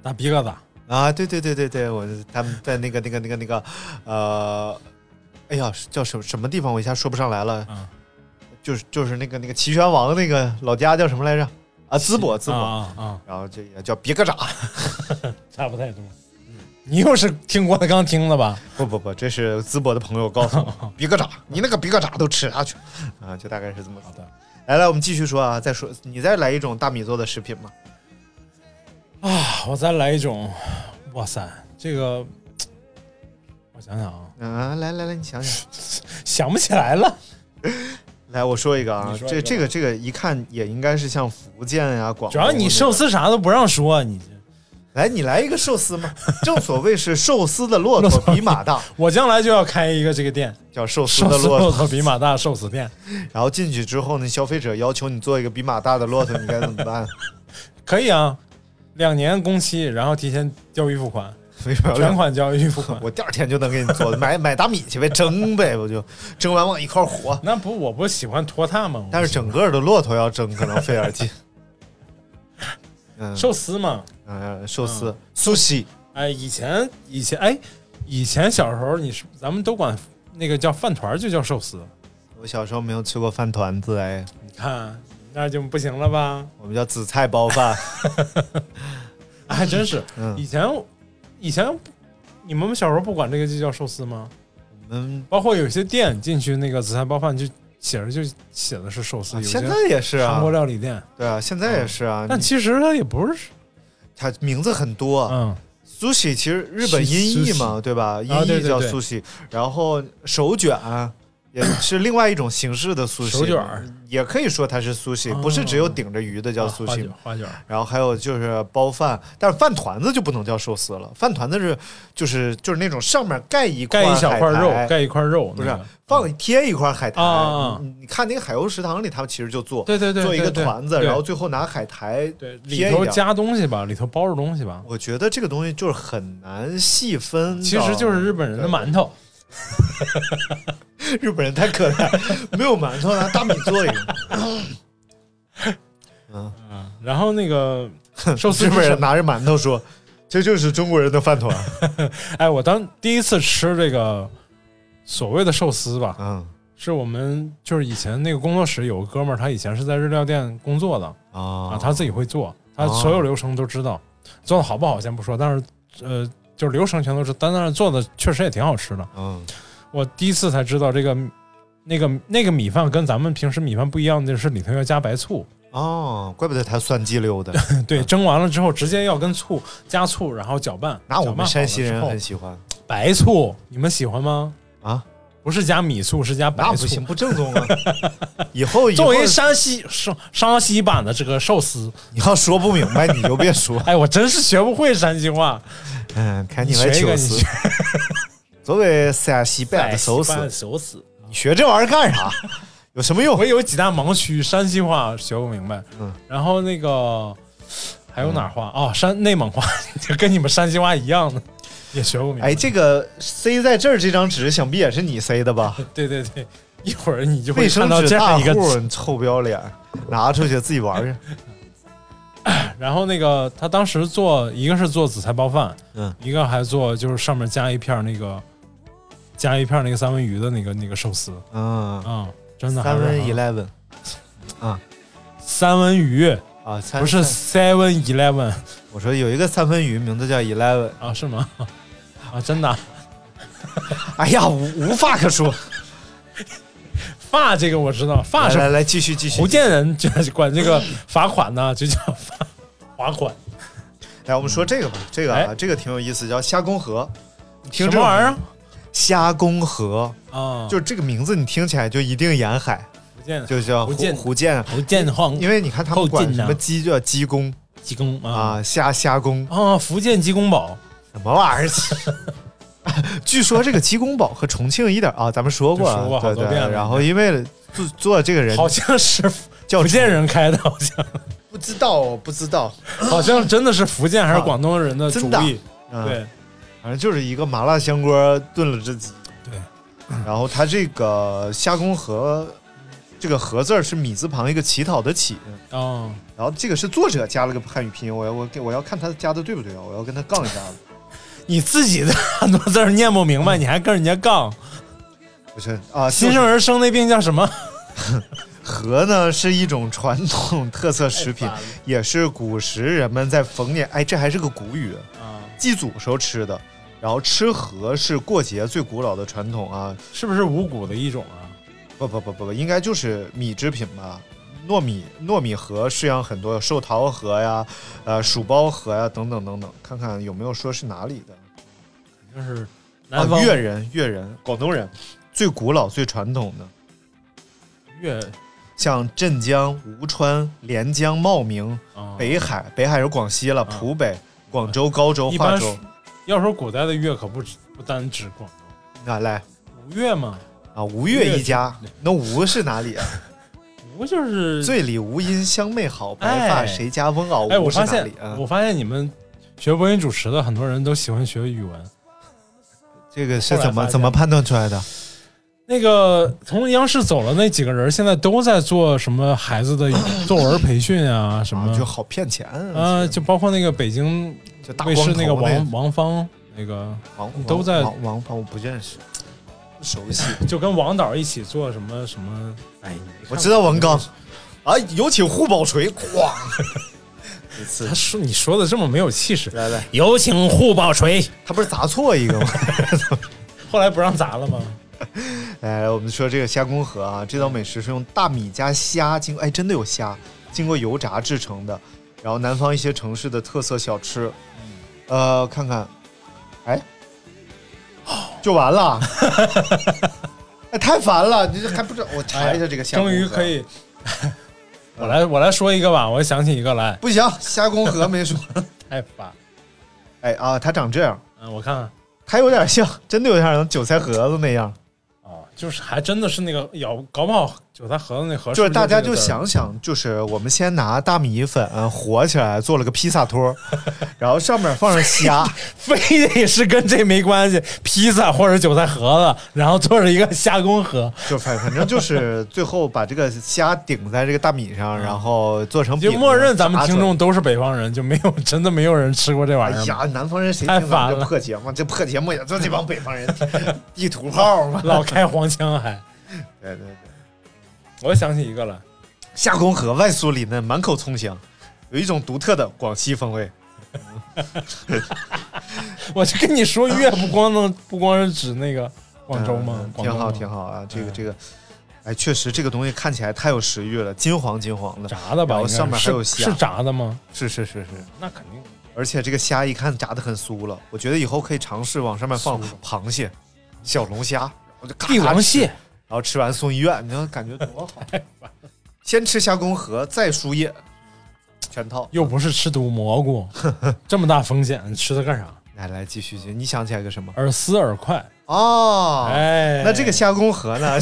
大鼻哥子，啊？对对对对对，我他们在那个那个那个那个呃，哎呀，叫什么什么地方？我一下说不上来了。嗯就是就是那个那个齐宣王那个老家叫什么来着？啊，淄博淄博。啊然后这也叫别个渣。差不太多。你又是听郭德纲听的吧？不不不，这是淄博的朋友告诉我，别个渣，你那个别个渣都吃下去啊，就大概是这么说。好的来来，我们继续说啊，再说你再来一种大米做的食品嘛。啊，我再来一种，哇塞，这个我想想啊，啊，来来来，你想想。想不起来了。来，我说一个啊这这个这个一看也应该是像福建呀、广东。主要你寿，司啥都不让说，你这来你来一个寿司嘛。正所谓是寿司的骆驼比马大，我将来就要开一个这个店，叫寿司的骆驼。比马大寿司店，然后进去之后呢，消费者要求你做一个比马大的骆驼，你该怎么办？可以啊，两年工期，然后提前交预付款，全款交预付款。我第二天就能给你做，买买大米去呗，蒸呗，我就蒸完往一块儿和。那不我不喜欢拖沓吗？但是整个的骆驼要蒸，可能费点劲。嗯，寿司嘛，嗯寿司、苏西，哎，以前以前哎，以前小时候你是咱们都管那个叫饭团就叫寿司，我小时候没有吃过饭团子，哎，你看那就不行了吧？我们叫紫菜包饭。哎还真是，嗯以前以前你们小时候不管这个就叫寿司吗？我们包括有些店进去那个紫菜包饭就写着就写的是寿司，现在也是啊。韩国，料理店，对啊，现在也是啊。你但其实它也不是，它名字很多嗯，，sushi 其实日本音译嘛，对吧？音译叫对。对对 sushi，然后手卷也是另外一种形式的卷儿也可以说它是 sushi，哦不是只有顶着鱼的叫啊花 sushi 卷。花卷，然后还有就是包饭，但是饭团子就不能叫寿司了，饭团子是就是就是那种上面盖一块盖一小块肉盖一块肉，不是那个放贴一块海苔。你你看那个海鸥食堂里，他们其实就做对对对，做一个团子，然后最后拿海苔对里。头加东西吧，里头包着东西吧，我觉得这个东西就是很难细分，其实就是日本人的馒头。日本人太可爱，没有馒头拿大米做一个。嗯，嗯，然后那个寿司日本人拿着馒头说：“这就是中国人的饭团。哎，我当第一次吃这个所谓的寿司吧”，嗯。是我们就是以前那个工作室有个哥们儿，他以前是在日料店工作的啊啊，他自己会做，他哦所有流程都知道，做的好不好先不说，但是呃，就是流程全都知道，但但是做的确实也挺好吃的。嗯我第一次才知道这个那个那个米饭跟咱们平时米饭不一样的是里头要加白醋，哦，怪不得它算计溜的。对，蒸完了之后直接要跟醋加醋，然后搅拌。那我们山西人很喜欢白醋，你们喜欢吗？啊。不不是加米醋，是加白醋。那不行，不正宗啊！以后以后作为山西山山西版的这个寿司，你要说不明白，你就别说。哎，我真是学不会山西话。嗯，看你来求死学。作为山西版的寿山西版司，寿司。你学这玩意儿干啥？有什么用我？有几大盲区，山西话学不明白，嗯，然后那个还有哪儿话？哦，山内蒙话，就跟你们山西话一样的，也学不明白。哎，这个塞在这儿这张纸，想必也是你塞的吧？对对对，一会儿你就会卫看到这样一个臭不要脸，拿出去自己玩去。然后那个他当时做一个是做紫菜包饭，嗯，一个还做就是上面加一片那个加一片那个三文鱼的那个那个寿司，嗯，嗯、真的三文很 eleven 啊三文鱼，啊，不是 Seven Eleven 我说有一个三文鱼，名字叫 eleven。啊？是吗？啊，真的啊，哎呀，无无话可说。发这个我知道，发是来来来，继续继续福。建人就管这个罚款呢，就叫罚罚款。来，我们说这个吧，这个啊，哎这个挺有意思，叫虾公河。你听什这么玩意儿？虾公河，啊？就这个名字，你听起来就一定沿海，福建就叫福建福建。福建话，因为你看他们管什么鸡就叫鸡公鸡公啊啊，虾虾公啊，福建鸡公煲什么玩意儿？据说这个鸡公煲和重庆一点啊，咱们说过说过好对对。多遍了然后因为做做这个人好像是叫福建人开的，好像不知道不知道，好像真的是福建还是广东人的主真的意。嗯对，反正就是一个麻辣香锅炖了只鸡。对，然后它这个虾公河，这个“河”字是米字旁一个乞讨的“乞”，哦，然后这个是作者加了个汉语拼音，我要我给我要看他加的对不对啊？我要跟他杠一下子。你自己的很多字儿念不明白，你还跟人家杠。不是啊，新生儿生那病叫什么？河呢是一种传统特色食品也是古时人们在逢年，哎，这还是个古语，啊，祭祖时候吃的。然后吃河是过节最古老的传统啊，是不是五谷的一种啊？不不不不不，应该就是米制品吧。糯米糯米河式样很多，有寿桃河呀，呃，薯包河呀，等等等等，看看有没有说是哪里的就是啊南？方粤人、粤人、广东人，最古老、最传统的，粤像镇江、吴川、连江、茂名、啊，北海，北海是广西了，浦北、广州、高州、化州。要说古代的粤可不止不单指广东，啊，来吴越嘛，啊，吴越一家，那吴是哪里啊？吴就是醉里吴音相媚好，白发哎谁家翁媪？哎，我吴是发现哪里啊？我发现你们学播音主持的很多人都喜欢学语文。这个是怎么怎么判断出来的？那个从央视走了那几个人，现在都在做什么孩子的作文培训啊，什么啊，就好骗钱啊，就包括那个北京就卫视那个头王王芳，那个王都在王王王，我不认识，不熟悉。就跟王导一起做什么什么，哎，我知道王刚啊，有请护宝锤，哐！一次他说你说的这么没有气势，来来，有请护宝锤，他不是砸错一个吗？后来不让砸了吗？来，我们说这个虾公河啊，这道美食是用大米加虾经哎，真的有虾，经过油炸制成的。然后南方一些城市的特色小吃，呃，看看，哎，就完了，哎，太烦了，你这还不知道？我查一下这个虾终于可以，我来我来说一个吧，我想起一个来，不行，虾公河没说。太烦，哎啊，它长这样，嗯，我看看。它有点像，真的有点像韭菜盒子那样。啊，就是还真的是那个咬，搞不好韭菜盒子那盒就是大家就想想，就是我们先拿大米粉和起来做了个披萨托，然后上面放上虾，非得是跟这没关系，披萨或者韭菜盒子，然后做着一个虾公盒，就反反正就是最后把这个虾顶在这个大米上，然后做成饼，就默认咱们听众都是北方人，就没有真的没有人吃过这玩意儿。哎呀，南方人谁听这破节目？这破节目也就这帮北方人 地图炮嘛。老开黄腔还，对对对，我想起一个了，夏宫河外酥里嫩，满口葱香，有一种独特的广西风味。我就跟你说，粤不光能 不光是指那个广州吗？嗯挺好，挺好，啊！这个嗯这个，哎，确实这个东西看起来太有食欲了，金黄金黄的，炸的吧？上面还有虾是炸的吗？是是是是，那肯定。而且这个虾一看炸的很酥了，我觉得以后可以尝试往上面放螃蟹、小龙虾，我就帝王蟹，然后吃完送医院，你说感觉多好。先吃虾公河，再输液，全套。又不是吃毒蘑菇，这么大风险，你吃它干啥？来来，继续继续，你想起来个什么？耳丝耳块，哦，哎，那这个虾公河呢？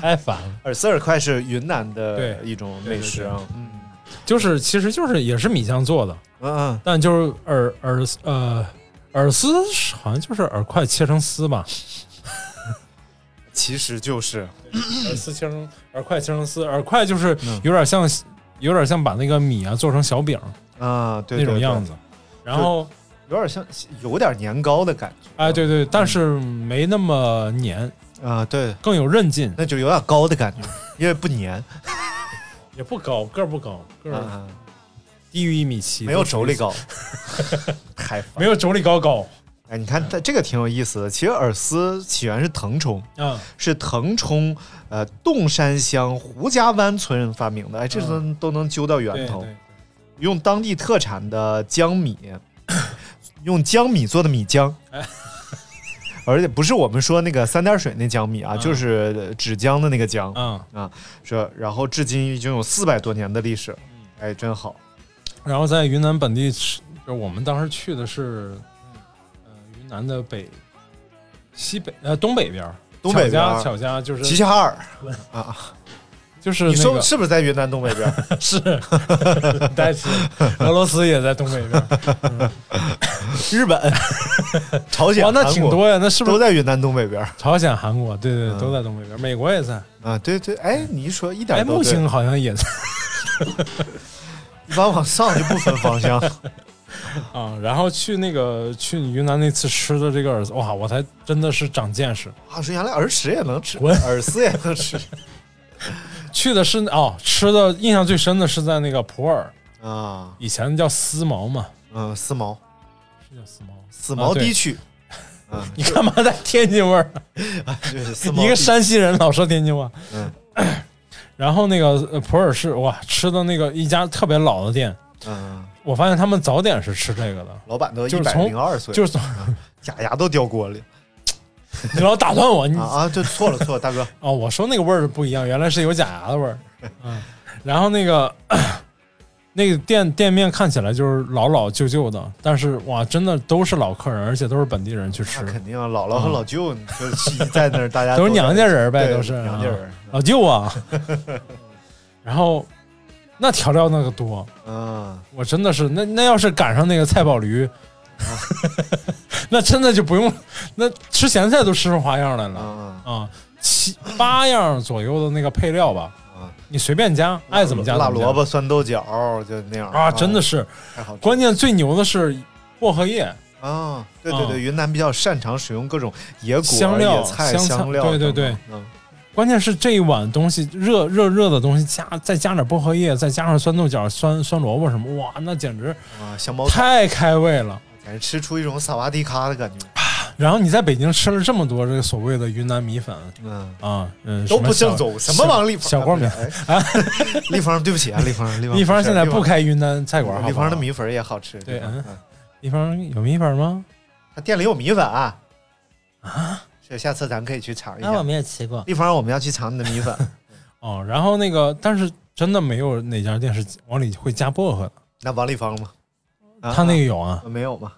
太 烦了。耳丝耳块是云南的一种美食啊。嗯就是其实就是也是米浆做的，嗯嗯，但就是耳耳呃耳丝好像就是耳块切成丝吧，其实就是饵丝切成饵块切成丝，饵块就是嗯。有点像有点像把那个米啊做成小饼啊，对那种样子，然后有点像有点年糕的感觉。哎对对，但是没那么黏，啊，对，更有韧劲，那就有点高的感觉，因为不粘。也不高，个儿不高，个儿啊，低于一米七，没有都属于妯娌高，太。没有妯娌高高哎，你看它这个挺有意思的。其实饵丝起源是腾冲，啊，是腾冲呃洞山乡胡家湾村人发明的。哎，这都都能揪到源头。用当地特产的江米，用江米做的米浆哎，而且不是我们说那个三点水那江米啊，嗯就是纸浆的那个浆，嗯啊，说，然后至今已经有四百多年的历史，哎，真好。然后在云南本地吃，就我们当时去的是，南的北、西北呃东北边儿，东北边巧家巧家就是齐齐哈尔。啊，就是你说是不是在云南东北边儿？是，但是俄罗斯也在东北边儿，日本、朝鲜、哇，那挺多呀，那是不是都在云南东北边儿。朝鲜、韩国？对对，都在东北边儿，美国也在，啊？对对，哎，你一说一哎，点都对木星好像也在。一般往上就不分方向。啊。然后去那个去云南那次吃的这个饵丝，哇，我才真的是长见识。啊，说原来耳屎也能吃，滚耳丝也能吃 去的是哦，吃的印象最深的是在那个普洱，啊。以前叫思茅嘛，嗯，思茅，是叫丝毛。丝毛啊对地区啊，你干嘛在天津味儿？一个山西人老说天津话。嗯。然后那个呃普洱市哇，吃的那个一家特别老的店，嗯，我发现他们早点是吃这个的，老板都一百零二岁，就是 假牙都掉锅里。你老打断我，你啊就！错了错了，大哥，哦，我说那个味儿不一样，原来是有假牙的味儿。嗯，然后那个 那个店店面看起来就是老老旧旧的，但是哇，真的都是老客人，而且都是本地人去吃，肯定啊，姥姥和老舅就在那儿，大家都是娘家人呗，都是。啊娘家人。老舅啊。然后那调料那个多，嗯，我真的是那那要是赶上那个菜宝驴，那真的就不用那吃咸菜都吃出花样来了。啊啊，七八样左右的那个配料吧，啊，你随便加，爱怎么加辣萝卜、酸豆角就那样。啊，真的是，关键最牛的是薄荷叶。啊！对对啊。对，云南比较擅长使用各种野果、香料野菜、香香料对对对。嗯关键是这一碗东西热热热的东西加再加点薄荷叶，再加上酸豆角、酸酸萝卜什么，哇，那简直啊，太开胃了。感觉吃出一种萨瓦迪卡的感觉，然后你在北京吃了这么多这个所谓的云南米粉嗯。啊，嗯，都不正宗，什么王立芳小锅米 啊立芳，对不起啊，立芳，立芳，立芳现在不开开云南菜馆，好立不好芳的米粉也好吃，对嗯立芳有米粉吗？他店里有米粉啊，是下次咱可以去尝一下。那我们也吃过立芳，我们要去尝你的米粉，哦。然后那个，但是真的没有哪家店是往里会加薄荷的，那王立芳吗？啊他那个有啊啊，没有吗？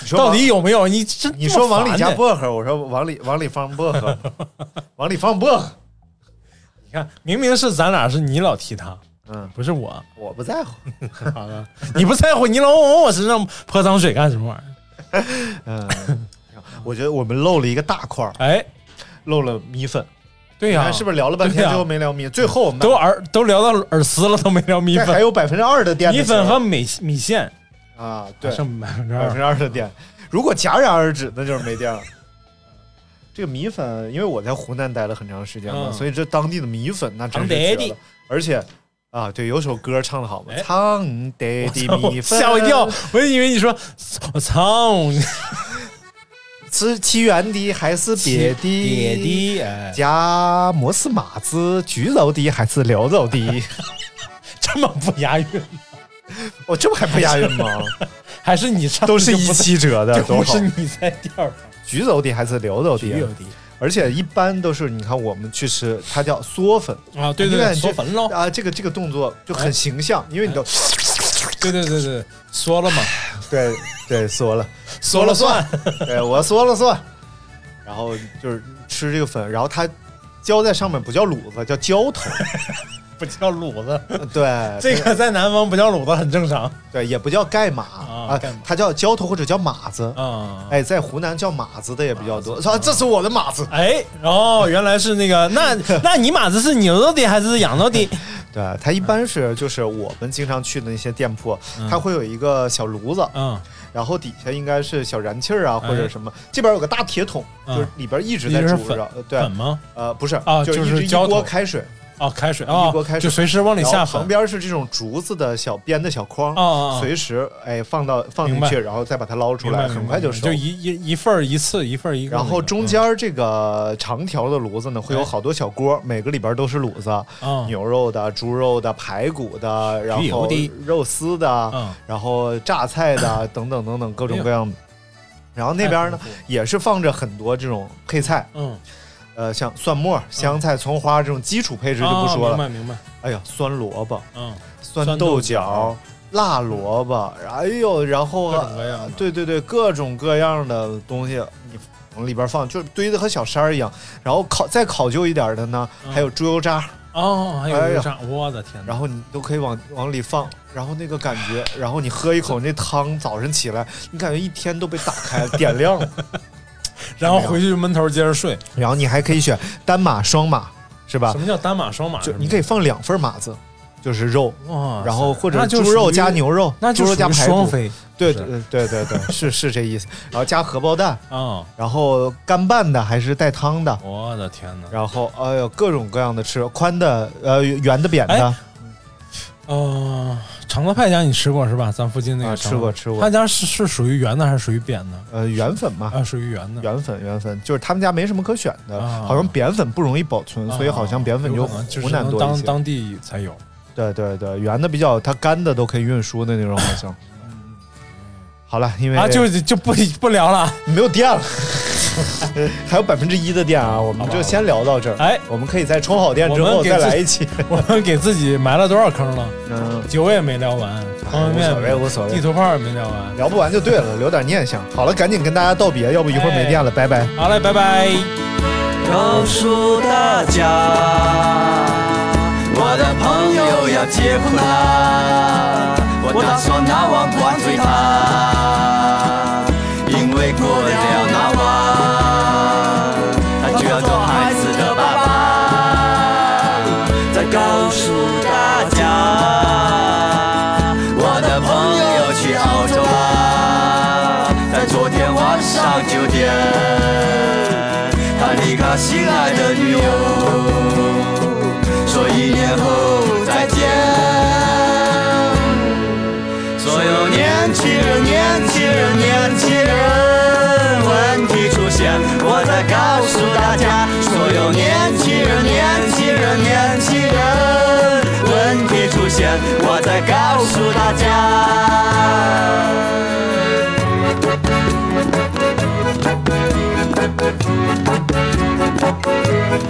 你说到底有没有？你真你说往里加薄，薄荷，我说往里往里放薄荷，往里放薄荷。你看明明是咱俩是你老提他，嗯，不是我。我不在乎。好了，你不在乎，你老往我身上泼脏水干什么玩意儿？嗯，我觉得我们漏了一个大块儿，哎，漏了米粉。对呀、是不是聊了半天，最后没聊米？最后我们都耳都聊到耳丝了，都没聊米粉还。有百分之二的店米粉和米米线啊，对，剩百分之百分二。之二的店。如果戛然而止，那就是没店了。这个米粉，因为我在湖南待了很长时间嘛，嗯所以这当地的米粉那真绝了。而且啊，对，有首歌唱的好嘛，哎汤爹地米粉，吓我一跳，我以为你说我操，是起源地还是别地？爹地，哎，加摩斯码子，橘肉的还是牛肉的？这么不押韵，我这不还不押韵吗？还是你唱的都是一七折的，就多好不是！你在调上。居肉的还是牛肉的？橘肉的，而且一般都是你看我们去吃，它叫嗦粉啊，对对嗦粉喽，啊，这个这个动作就很形象，因为你都对对对对，说了嘛，对对说了，说了算，对我说了算，然后就是吃这个粉，然后它浇在上面不叫卤子，叫浇头，不叫卤子，对，这个在南方不叫卤子很正常对也不叫盖码啊，它叫浇头或者叫码子。啊。哎，在湖南叫码子的也比较多。说这是我的码子，哎，哦，原来是那个，那那你码子是牛肉的还是羊肉的？对，它一般是就是我们经常去的那些店铺，它会有一个小炉子，嗯，然后底下应该是小燃气儿啊哎或者什么，这边有个大铁桶，嗯就是里边一直在煮着。呃对粉，吗？呃，不是啊就是一锅开水，哦，开水啊，一锅开水。就随时往里下旁。边是这种竹子的小编的小筐随时哎放到放进去，然后再把它捞出来，很快就熟。就。一一一份一次，一份一个。然后中间这个长条的炉子呢，会有哎。好多小锅，每个里边都是卤子，嗯牛肉的、猪肉的、排骨的，然后肉丝的，嗯然后榨菜的 等等等等各种各样的。然后那边呢也是放着很多这种配菜，嗯，呃，像蒜末、香菜、葱花这种基础配置就不说了。啊明白明白，哎呀，酸萝卜、嗯，酸酸豆豆角角、辣萝卜，哎呦，然后对对对，各种各样的东西你往里边放，就是堆的和小山儿一样。然后考再考究一点的呢，嗯还有猪油渣，哦，还有油炸，我的天！然后你都可以往往里放，然后那个感觉，然后你喝一口那汤，早晨起来，你感觉一天都被打开了，点亮了。然后回去就闷头接着睡。然后你还可以选单码、双码，是吧什？么叫单码双码？就你可以放两份码子，就是肉，然后或者猪肉加牛肉，那就猪肉加排骨，双飞对对对对对，是是这意思。然后加荷包蛋，啊！然后干拌的还是带汤的，我的天哪！然后哎呦各种各样的吃，宽的呃圆的扁的哎，呃，长乐派家你吃过是吧？咱附近那啊个吃过吃过他家是是属于圆的还是属于扁的？呃圆粉嘛。啊，属于圆的。圆粉，圆粉就是他们家没什么可选的，啊好像扁粉不容易保存，所以好像扁粉就是湖南多一些。当当地才有。对对对，圆的比较，它干的都可以运输的那种，好像。好了，因为啊，就就不不聊了。没有电了，还有百分之一的电啊，我们就先聊到这儿。哎，我们可以在充好电之后再来一期。我们给自己埋了多少坑了？嗯，酒也没聊完，方便面无所谓无所谓地图炮也没聊完。聊不完就对了，留点念想。好了，赶紧跟大家道别，要不一会儿没电了，拜拜。好嘞，拜拜。告诉大家，我的朋友要结婚啦，我打算拿碗灌醉他，因为过了 Thank you.